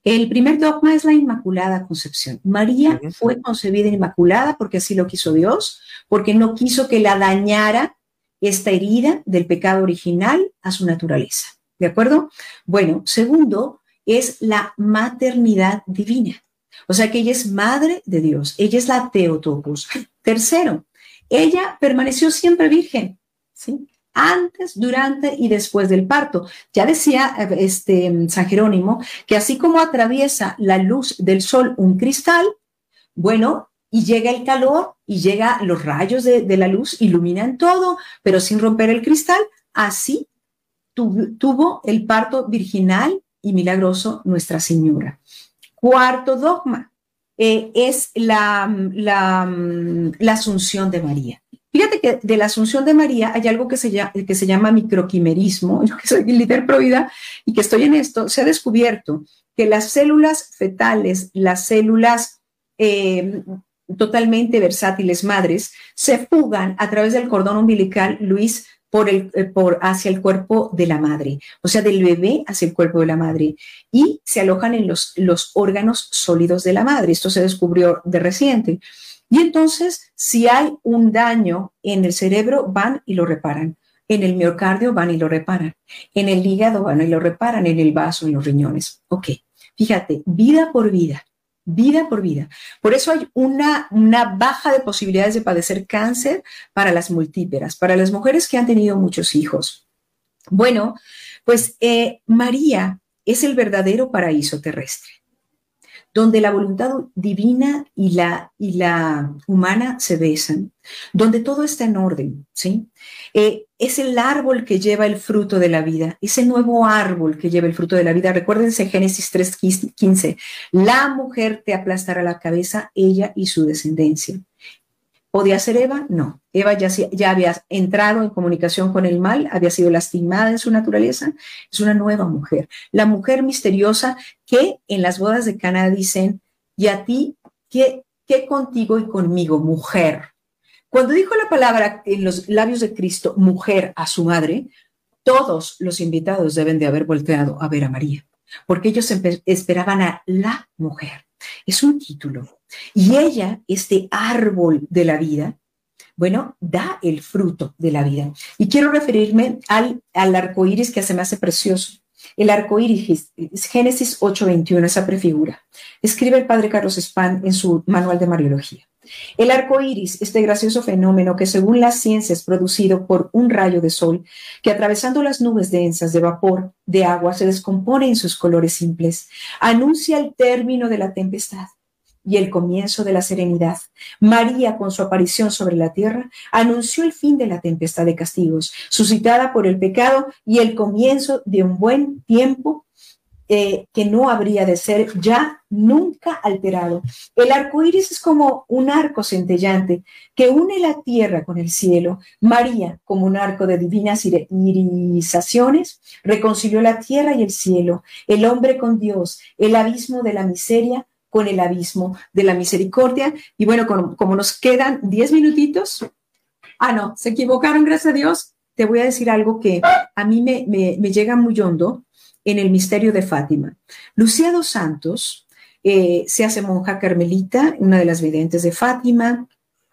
el primer dogma es la Inmaculada Concepción. María fue concebida inmaculada porque así lo quiso Dios, porque no quiso que la dañara esta herida del pecado original a su naturaleza. ¿De acuerdo? Bueno, segundo es la maternidad divina. O sea que ella es madre de Dios, ella es la Teotocos. Tercero, ella permaneció siempre virgen. ¿sí? antes, durante y después del parto. Ya decía este, San Jerónimo que así como atraviesa la luz del sol un cristal, bueno, y llega el calor y llega los rayos de, la luz, iluminan todo, pero sin romper el cristal, así tuvo el parto virginal y milagroso Nuestra Señora. Cuarto dogma eh, es la, la, la asunción de María. Fíjate que de la Asunción de María hay algo que se llama, que se llama microquimerismo, yo que soy líder pro vida y que estoy en esto, se ha descubierto que las células fetales, las células eh, totalmente versátiles madres, se fugan a través del cordón umbilical, Luis, por el, eh, por, hacia el cuerpo de la madre, o sea, del bebé hacia el cuerpo de la madre, y se alojan en los, los órganos sólidos de la madre. Esto se descubrió de reciente. Y entonces, si hay un daño en el cerebro, van y lo reparan. En el miocardio van y lo reparan. En el hígado van y lo reparan. En el vaso, en los riñones. Ok, fíjate, vida por vida, vida por vida. Por eso hay una, una baja de posibilidades de padecer cáncer para las multíperas, para las mujeres que han tenido muchos hijos. Bueno, pues eh, María es el verdadero paraíso terrestre donde la voluntad divina y la, y la humana se besan, donde todo está en orden, ¿sí? Eh, es el árbol que lleva el fruto de la vida, ese nuevo árbol que lleva el fruto de la vida. Recuérdense Génesis 3.15, la mujer te aplastará la cabeza, ella y su descendencia. ¿Podía ser Eva? No. Eva ya, había entrado en comunicación con el mal, había sido lastimada en su naturaleza. Es una nueva mujer. La mujer misteriosa que en las bodas de Cana dicen, y a ti, ¿qué, ¿qué contigo y conmigo, mujer? Cuando dijo la palabra en los labios de Cristo, mujer, a su madre, todos los invitados deben de haber volteado a ver a María, porque ellos esperaban a la mujer. Es un título, y ella, este árbol de la vida, bueno, da el fruto de la vida. Y quiero referirme al, al arco iris que se me hace precioso. El arco iris, Génesis 8:21, esa prefigura. Escribe el padre Carlos Spahn en su manual de Mariología. El arco iris, este gracioso fenómeno que según la ciencia es producido por un rayo de sol que atravesando las nubes densas de vapor de agua se descompone en sus colores simples, anuncia el término de la tempestad y el comienzo de la serenidad. María, con su aparición sobre la tierra, anunció el fin de la tempestad de castigos, suscitada por el pecado y el comienzo de un buen tiempo eh, que no habría de ser ya nunca alterado. El arco iris es como un arco centellante que une la tierra con el cielo. María, como un arco de divinas irisaciones, reconcilió la tierra y el cielo, el hombre con Dios, el abismo de la miseria con el abismo de la misericordia. Y bueno, como, nos quedan diez minutitos, ah, no, se equivocaron, gracias a Dios. Te voy a decir algo que a mí me, me, llega muy hondo en el misterio de Fátima. Lucía dos Santos eh, se hace monja carmelita, una de las videntes de Fátima,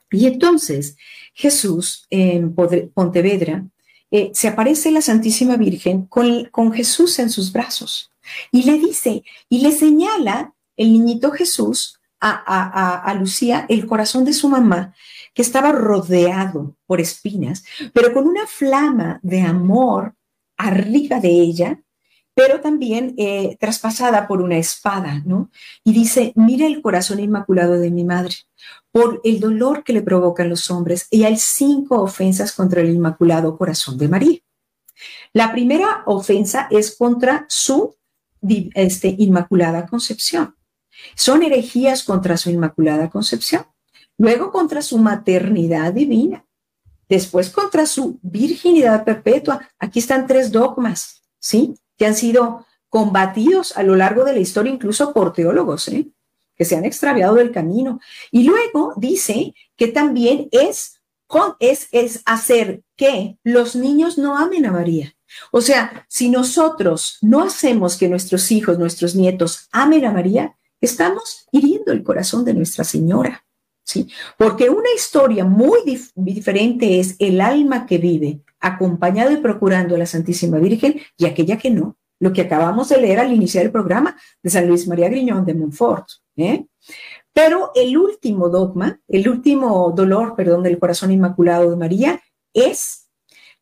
y entonces Jesús en Pontevedra eh, se aparece la Santísima Virgen con, con Jesús en sus brazos y le dice y le señala el niñito Jesús a, Lucía el corazón de su mamá, que estaba rodeado por espinas, pero con una flama de amor arriba de ella, pero también eh, traspasada por una espada, ¿no? Y dice, mira el corazón inmaculado de mi madre, por el dolor que le provocan los hombres, y hay cinco ofensas contra el inmaculado corazón de María. La primera ofensa es contra su este, inmaculada concepción. Son herejías contra su Inmaculada Concepción, luego contra su maternidad divina, después contra su virginidad perpetua. Aquí están tres dogmas, ¿sí? Que han sido combatidos a lo largo de la historia, incluso por teólogos, ¿eh? que se han extraviado del camino. Y luego dice que también es, es, es hacer que los niños no amen a María. O sea, si nosotros no hacemos que nuestros hijos, nuestros nietos amen a María, estamos hiriendo el corazón de Nuestra Señora. ¿sí? Porque una historia muy diferente es el alma que vive acompañado y procurando a la Santísima Virgen y aquella que no. Lo que acabamos de leer al iniciar el programa de San Luis María Griñón de Montfort. ¿eh? Pero el último dogma, el último dolor, perdón, del corazón inmaculado de María es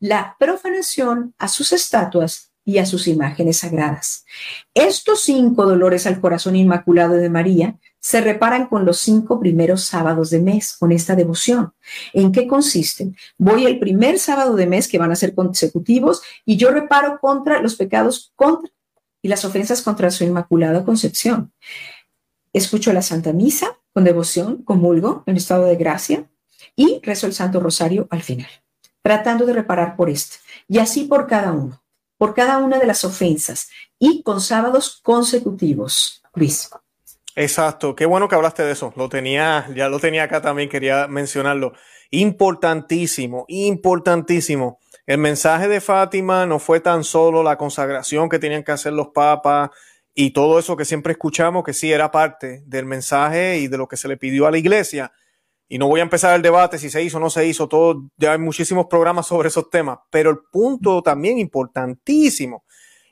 la profanación a sus estatuas y a sus imágenes sagradas. Estos cinco dolores al corazón inmaculado de María se reparan con los cinco primeros sábados de mes, con esta devoción. ¿En qué consisten? Voy el primer sábado de mes, que van a ser consecutivos, y yo reparo contra los pecados contra y las ofensas contra su inmaculada concepción. Escucho la Santa Misa con devoción, comulgo en estado de gracia y rezo el Santo Rosario al final, tratando de reparar por este, y así por cada uno por cada una de las ofensas y con sábados consecutivos. Luis. Exacto, qué bueno que hablaste de eso. Lo tenía, ya lo tenía acá también, quería mencionarlo. Importantísimo, importantísimo. El mensaje de Fátima no fue tan solo la consagración que tenían que hacer los papas y todo eso que siempre escuchamos, que sí era parte del mensaje y de lo que se le pidió a la iglesia, y no voy a empezar el debate si se hizo o no se hizo, todo, ya hay muchísimos programas sobre esos temas, pero el punto también importantísimo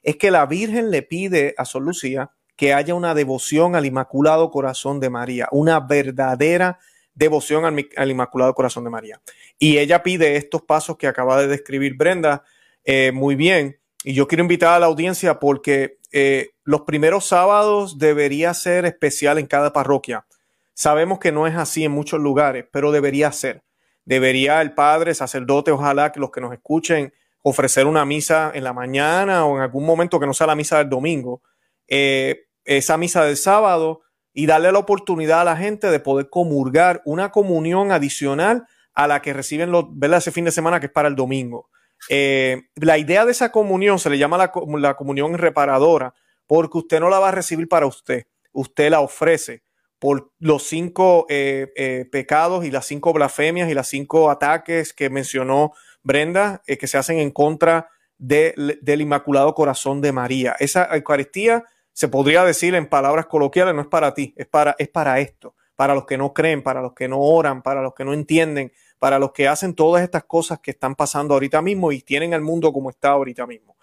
es que la Virgen le pide a Sor Lucía que haya una devoción al Inmaculado Corazón de María, una verdadera devoción al, Inmaculado Corazón de María. Y ella pide estos pasos que acaba de describir Brenda eh, muy bien. Y yo quiero invitar a la audiencia porque eh, los primeros sábados debería ser especial en cada parroquia. Sabemos que no es así en muchos lugares, pero debería ser. Debería el padre, sacerdote, ojalá que los que nos escuchen, ofrecer una misa en la mañana o en algún momento que no sea la misa del domingo, eh, esa misa del sábado y darle la oportunidad a la gente de poder comulgar una comunión adicional a la que reciben los, ¿verdad? ese fin de semana que es para el domingo. Eh, la idea de esa comunión se le llama la, la comunión reparadora porque usted no la va a recibir para usted, usted la ofrece por los cinco eh, eh, pecados y las cinco blasfemias y las cinco ataques que mencionó Brenda, eh, que se hacen en contra del Inmaculado Corazón de María. Esa Eucaristía se podría decir en palabras coloquiales, no es para ti, es para, es para esto, para los que no creen, para los que no oran, para los que no entienden, para los que hacen todas estas cosas que están pasando ahorita mismo y tienen el mundo como está ahorita mismo.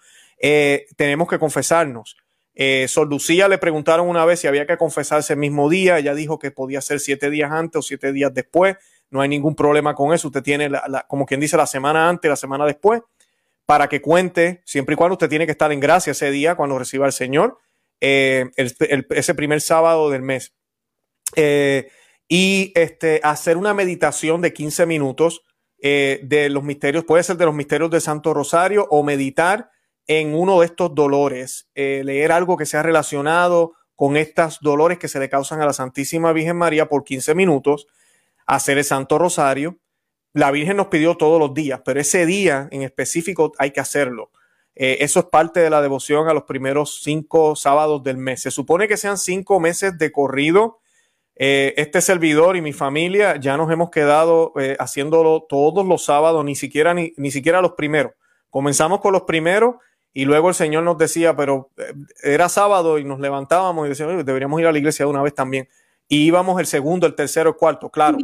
tenemos que confesarnos eh, Lucía le preguntaron una vez si había que confesarse el mismo día. Ella dijo que podía ser siete días antes o siete días después. No hay ningún problema con eso. Usted tiene, como quien dice, la semana antes, la semana después, para que cuente, siempre y cuando usted tiene que estar en gracia ese día cuando reciba al Señor, eh, ese primer sábado del mes. eh, y este, hacer una meditación de 15 minutos eh, de los misterios, puede ser de los misterios de Santo Rosario o meditar en uno de estos dolores, leer algo que sea relacionado con estos dolores que se le causan a la Santísima Virgen María por 15 minutos, hacer el Santo Rosario. La Virgen nos pidió todos los días, pero ese día en específico hay que hacerlo. Eh, eso es parte de la devoción a los primeros cinco sábados del mes. Se supone que sean cinco meses de corrido. Eh, este servidor y mi familia ya nos hemos quedado eh, haciéndolo todos los sábados, ni siquiera, ni, ni siquiera los primeros. Comenzamos con los primeros y luego el Señor nos decía, pero era sábado y nos levantábamos y decíamos, deberíamos ir a la iglesia de una vez también y íbamos el segundo, el tercero, el cuarto. Claro,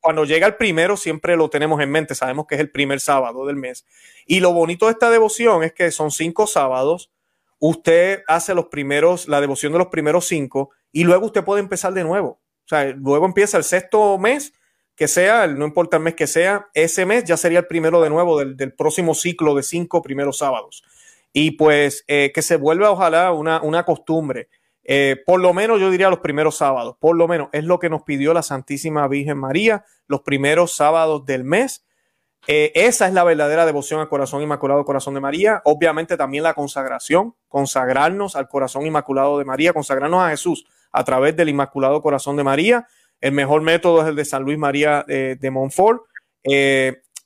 cuando, llega el primero siempre lo tenemos en mente, sabemos que es el primer sábado del mes. Y lo bonito de esta devoción es que son cinco sábados, usted hace los primeros, la devoción de los primeros cinco y luego usted puede empezar de nuevo. O sea, luego empieza el sexto mes, que sea, no importa el mes que sea, ese mes ya sería el primero de nuevo del, próximo ciclo de cinco primeros sábados. Y pues eh, que se vuelva ojalá una, una costumbre eh, por lo menos yo diría los primeros sábados, por lo menos es lo que nos pidió la Santísima Virgen María, los primeros sábados del mes. Eh, esa es la verdadera devoción al corazón inmaculado, corazón de María. Obviamente también la consagración, consagrarnos al corazón inmaculado de María, consagrarnos a Jesús a través del inmaculado corazón de María. El mejor método es el de San Luis María de Montfort.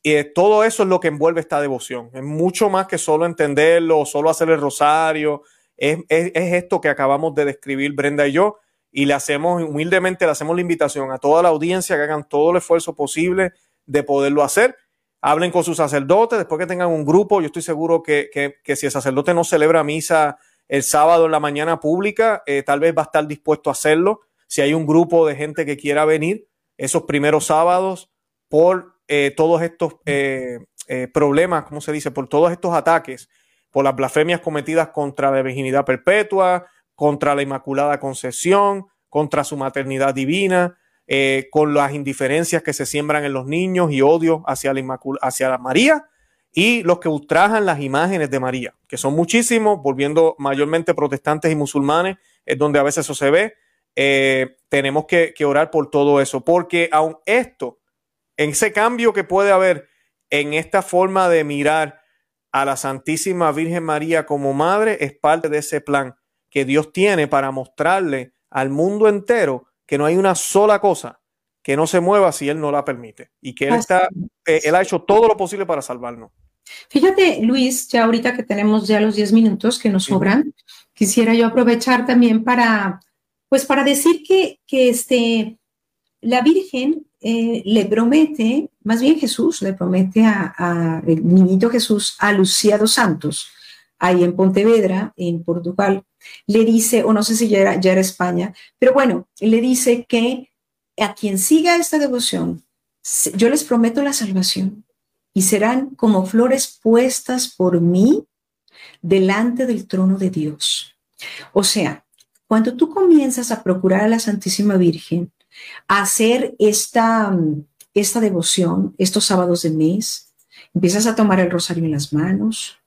Y todo eso es lo que envuelve esta devoción. Es mucho más que solo entenderlo, solo hacer el rosario, es, esto que acabamos de describir Brenda y yo, y le hacemos humildemente, le hacemos la invitación a toda la audiencia que hagan todo el esfuerzo posible de poderlo hacer. Hablen con sus sacerdotes, después que tengan un grupo, yo estoy seguro que, si el sacerdote no celebra misa el sábado en la mañana pública, eh, tal vez va a estar dispuesto a hacerlo. Si hay un grupo de gente que quiera venir esos primeros sábados por eh, todos estos eh, problemas, ¿cómo se dice? Por todos estos ataques por las blasfemias cometidas contra la virginidad perpetua, contra la Inmaculada Concepción, contra su maternidad divina, eh, con las indiferencias que se siembran en los niños y odio hacia la, hacia la María y los que ultrajan las imágenes de María, que son muchísimos, volviendo mayormente protestantes y musulmanes, es donde a veces eso se ve. Eh, tenemos que, que orar por todo eso, porque aun esto, en ese cambio que puede haber en esta forma de mirar a la Santísima Virgen María como madre es parte de ese plan que Dios tiene para mostrarle al mundo entero que no hay una sola cosa que no se mueva si Él no la permite y que Él, está, eh, él ha hecho todo lo posible para salvarnos. Fíjate, Luis, ya ahorita que tenemos ya los 10 minutos que nos sobran, quisiera yo aprovechar también para, pues para decir que, que este, la Virgen eh, le promete, más bien Jesús le promete a, el niñito Jesús, a Lucía Santos, ahí en Pontevedra, en Portugal, le dice, o no sé si ya era, ya era España, pero bueno, le dice que a quien siga esta devoción, yo les prometo la salvación y serán como flores puestas por mí delante del trono de Dios. O sea, cuando tú comienzas a procurar a la Santísima Virgen, hacer esta, esta devoción, estos sábados de mes, empiezas a tomar el rosario en las manos,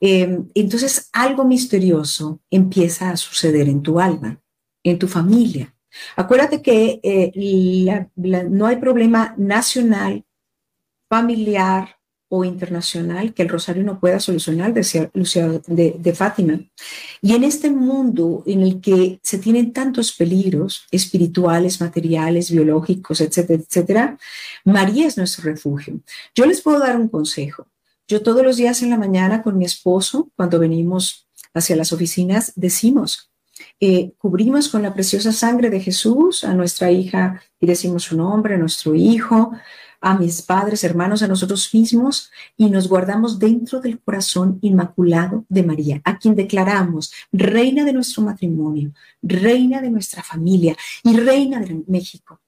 em, entonces algo misterioso empieza a suceder en tu alma, en tu familia. Acuérdate que eh, no hay problema nacional, familiar, o internacional que el rosario no pueda solucionar, decía Lucía de, Fátima. Y en este mundo en el que se tienen tantos peligros espirituales, materiales, biológicos, etcétera, etcétera, María es nuestro refugio. Yo les puedo dar un consejo. Yo todos los días en la mañana con mi esposo, cuando venimos hacia las oficinas, decimos, eh, cubrimos con la preciosa sangre de Jesús a nuestra hija y decimos su nombre, a nuestro hijo, a mis padres, hermanos, a nosotros mismos y nos guardamos dentro del corazón inmaculado de María, a quien declaramos reina de nuestro matrimonio, reina de nuestra familia y reina de México.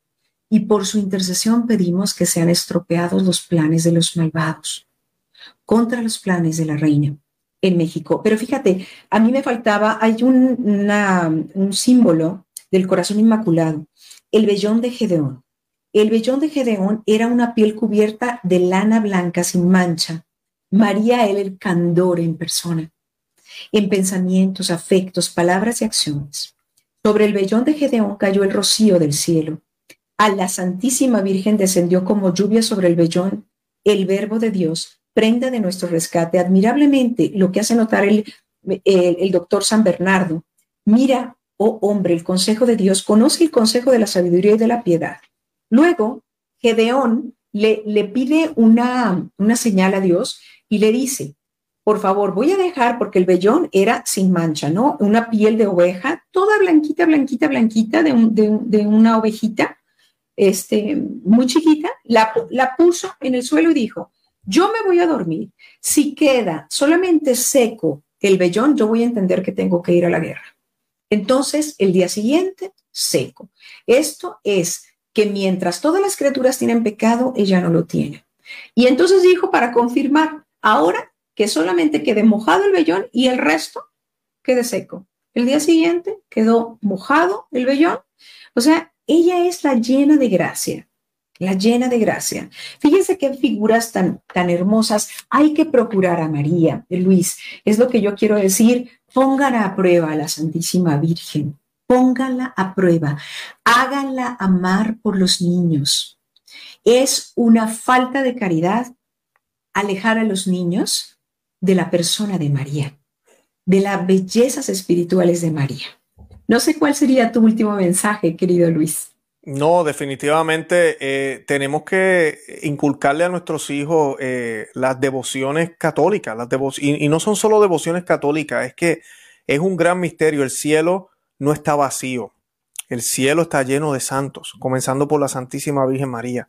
Y por su intercesión pedimos que sean estropeados los planes de los malvados contra los planes de la reina en México. Pero fíjate, a mí me faltaba, hay un, símbolo del corazón inmaculado, el vellón de Gedeón. El vellón de Gedeón era una piel cubierta de lana blanca sin mancha. María él el candor en persona, en pensamientos, afectos, palabras y acciones. Sobre el vellón de Gedeón cayó el rocío del cielo. A la Santísima Virgen descendió como lluvia sobre el vellón el verbo de Dios, prenda de nuestro rescate. Admirablemente lo que hace notar el, el, doctor San Bernardo. Mira, oh hombre, el consejo de Dios, conoce el consejo de la sabiduría y de la piedad. Luego, Gedeón le, pide una, una señal a Dios y le dice, por favor, voy a dejar, porque el vellón era sin mancha, ¿no? Una piel de oveja, toda blanquita, blanquita, blanquita, de, de, una ovejita, este, muy chiquita, la, la puso en el suelo y dijo, yo me voy a dormir. Si queda solamente seco el vellón, yo voy a entender que tengo que ir a la guerra. Entonces, el día siguiente, seco. Esto es que mientras todas las criaturas tienen pecado, ella no lo tiene. Y entonces dijo para confirmar, ahora que solamente quede mojado el vellón y el resto quede seco. El día siguiente quedó mojado el vellón. O sea, ella es la llena de gracia, la llena de gracia. Fíjense qué figuras tan, tan hermosas. Hay que procurar a María, Luis. Es lo que yo quiero decir. Pongan a prueba a la Santísima Virgen. Pónganla a prueba. Háganla amar por los niños. Es una falta de caridad alejar a los niños de la persona de María, de las bellezas espirituales de María. No sé cuál sería tu último mensaje, querido Luis. No, definitivamente eh, tenemos que inculcarle a nuestros hijos eh, las devociones católicas, las y, no son solo devociones católicas, es que es un gran misterio. El cielo no está vacío, el cielo está lleno de santos, comenzando por la Santísima Virgen María.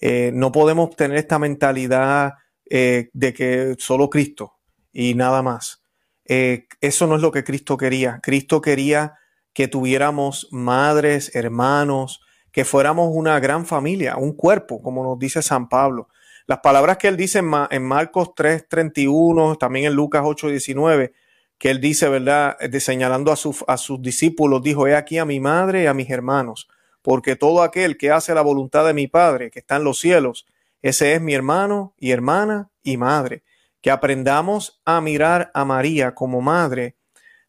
Eh, no podemos tener esta mentalidad eh, de que solo Cristo y nada más. Eh, eso no es lo que Cristo quería. Cristo quería que tuviéramos madres, hermanos, que fuéramos una gran familia, un cuerpo, como nos dice San Pablo. Las palabras que él dice en, Marcos 3:31, también en Lucas 8:19, que él dice, ¿verdad? De señalando a, a sus discípulos, dijo, he aquí a mi madre y a mis hermanos, porque todo aquel que hace la voluntad de mi Padre, que está en los cielos, ese es mi hermano y hermana y madre. Que aprendamos a mirar a María como madre,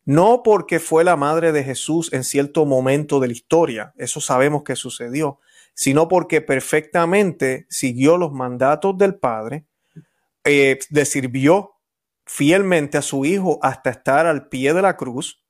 no porque fue la madre de Jesús en cierto momento de la historia, eso sabemos que sucedió, sino porque perfectamente siguió los mandatos del Padre, eh, le sirvió fielmente a su Hijo hasta estar al pie de la cruz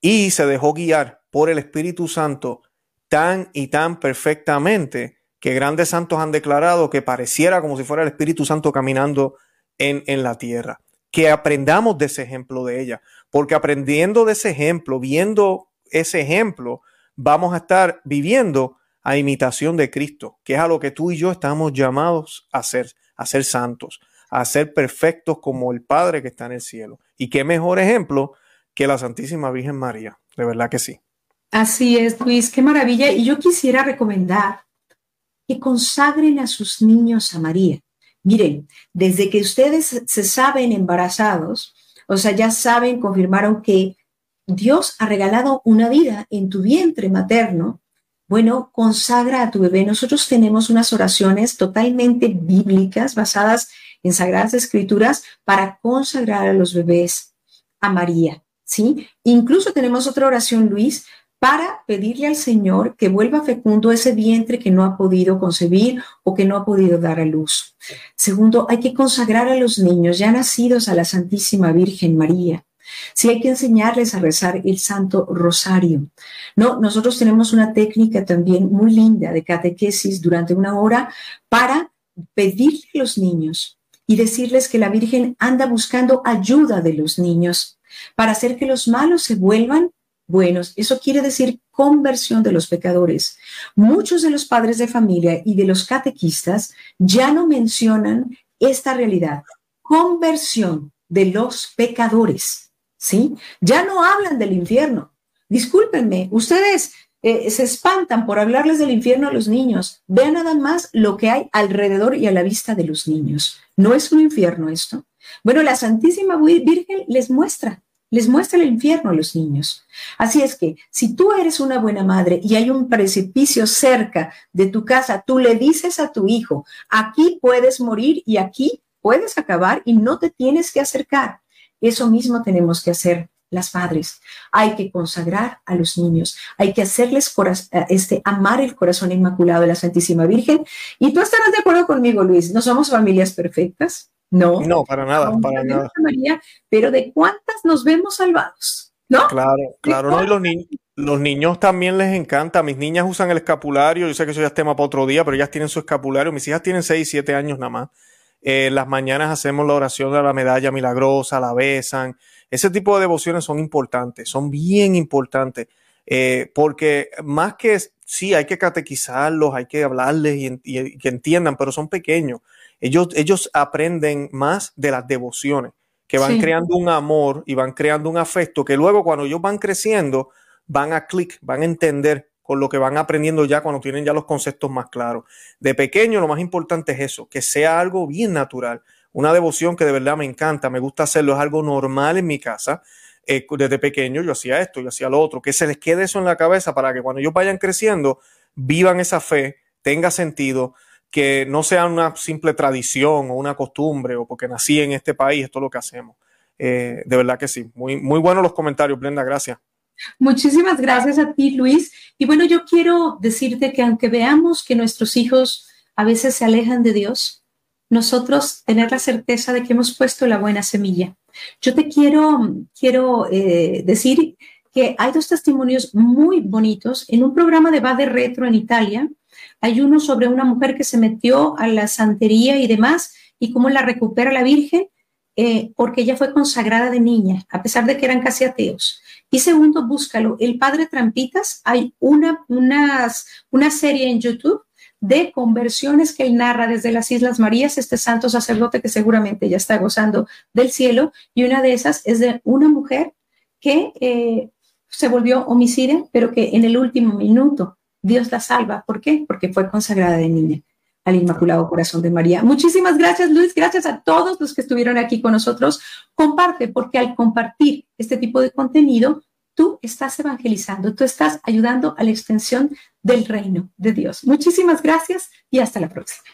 y se dejó guiar por el Espíritu Santo tan y tan perfectamente que grandes santos han declarado que pareciera como si fuera el Espíritu Santo caminando en, en la tierra. Que aprendamos de ese ejemplo de ella, porque aprendiendo de ese ejemplo, viendo ese ejemplo, vamos a estar viviendo a imitación de Cristo, que es a lo que tú y yo estamos llamados a ser, a ser santos, a ser perfectos como el Padre que está en el cielo. Y qué mejor ejemplo que la Santísima Virgen María, de verdad que sí. Así es, Luis, qué maravilla. Y yo quisiera recomendar que consagren a sus niños a María. Miren, desde que ustedes se saben embarazados, o sea, ya saben, confirmaron que Dios ha regalado una vida en tu vientre materno. Bueno, consagra a tu bebé. Nosotros tenemos unas oraciones totalmente bíblicas basadas en sagradas escrituras para consagrar a los bebés a María. ¿Sí? Incluso tenemos otra oración, Luis, para pedirle al Señor que vuelva fecundo ese vientre que no ha podido concebir o que no ha podido dar a luz. Segundo, hay que consagrar a los niños ya nacidos a la Santísima Virgen María. Sí hay que enseñarles a rezar el Santo Rosario. No, nosotros tenemos una técnica también muy linda de catequesis durante una hora para pedirle a los niños y decirles que la Virgen anda buscando ayuda de los niños para hacer que los malos se vuelvan buenos. Eso quiere decir conversión de los pecadores. Muchos de los padres de familia y de los catequistas ya no mencionan esta realidad, conversión de los pecadores, ¿sí? Ya no hablan del infierno. Discúlpenme, ustedes eh, se espantan por hablarles del infierno a los niños. Vean nada más lo que hay alrededor y a la vista de los niños. ¿No es un infierno esto? Bueno, la Santísima Virgen les muestra les muestra el infierno a los niños. Así es que si tú eres una buena madre y hay un precipicio cerca de tu casa, tú le dices a tu hijo, aquí puedes morir y aquí puedes acabar y no te tienes que acercar. Eso mismo tenemos que hacer las madres. Hay que consagrar a los niños, hay que hacerles eh, este, amar el corazón inmaculado de la Santísima Virgen. Y tú estarás de acuerdo conmigo, Luis, no somos familias perfectas, no. No, para nada, para nada. María, pero de cuántas nos vemos salvados, ¿no? Claro, claro, no, y los niños. Los niños también les encanta. Mis niñas usan el escapulario. Yo sé que eso ya es tema para otro día, pero ellas tienen su escapulario. Mis hijas tienen 6, 7 años nada más. Eh, las mañanas hacemos la oración de la medalla milagrosa, la besan. Ese tipo de devociones son importantes, son bien importantes, eh, porque más que sí, hay que catequizarlos, hay que hablarles y, que entiendan, pero son pequeños. Ellos, ellos aprenden más de las devociones, que van creando un amor y van creando un afecto que luego cuando ellos van creciendo, van a clic, van a entender con lo que van aprendiendo ya cuando tienen ya los conceptos más claros. De pequeño lo más importante es eso, que sea algo bien natural, una devoción que de verdad me encanta, me gusta hacerlo, es algo normal en mi casa. Eh, desde pequeño yo hacía esto, yo hacía lo otro, que se les quede eso en la cabeza para que cuando ellos vayan creciendo, vivan esa fe, tenga sentido, que no sea una simple tradición o una costumbre o porque nací en este país, esto es lo que hacemos. Eh, de verdad que sí. Muy, muy buenos los comentarios, Brenda, gracias. Muchísimas gracias a ti, Luis. Y bueno, yo quiero decirte que aunque veamos que nuestros hijos a veces se alejan de Dios, nosotros tener la certeza de que hemos puesto la buena semilla. Yo te quiero, quiero eh, decir que hay dos testimonios muy bonitos. En un programa de Bade Retro en Italia, hay uno sobre una mujer que se metió a la santería y demás y cómo la recupera la Virgen, eh, porque ella fue consagrada de niña, a pesar de que eran casi ateos. Y segundo, búscalo. El Padre Trampitas, hay una, unas, una serie en YouTube de conversiones que él narra desde las Islas Marías, este santo sacerdote que seguramente ya está gozando del cielo, y una de esas es de una mujer que eh, se volvió homicida, pero que en el último minuto Dios la salva. ¿Por qué? Porque fue consagrada de niña al Inmaculado Corazón de María. Muchísimas gracias, Luis. Gracias a todos los que estuvieron aquí con nosotros. Comparte, porque al compartir este tipo de contenido, tú estás evangelizando, tú estás ayudando a la extensión del reino de Dios. Muchísimas gracias y hasta la próxima.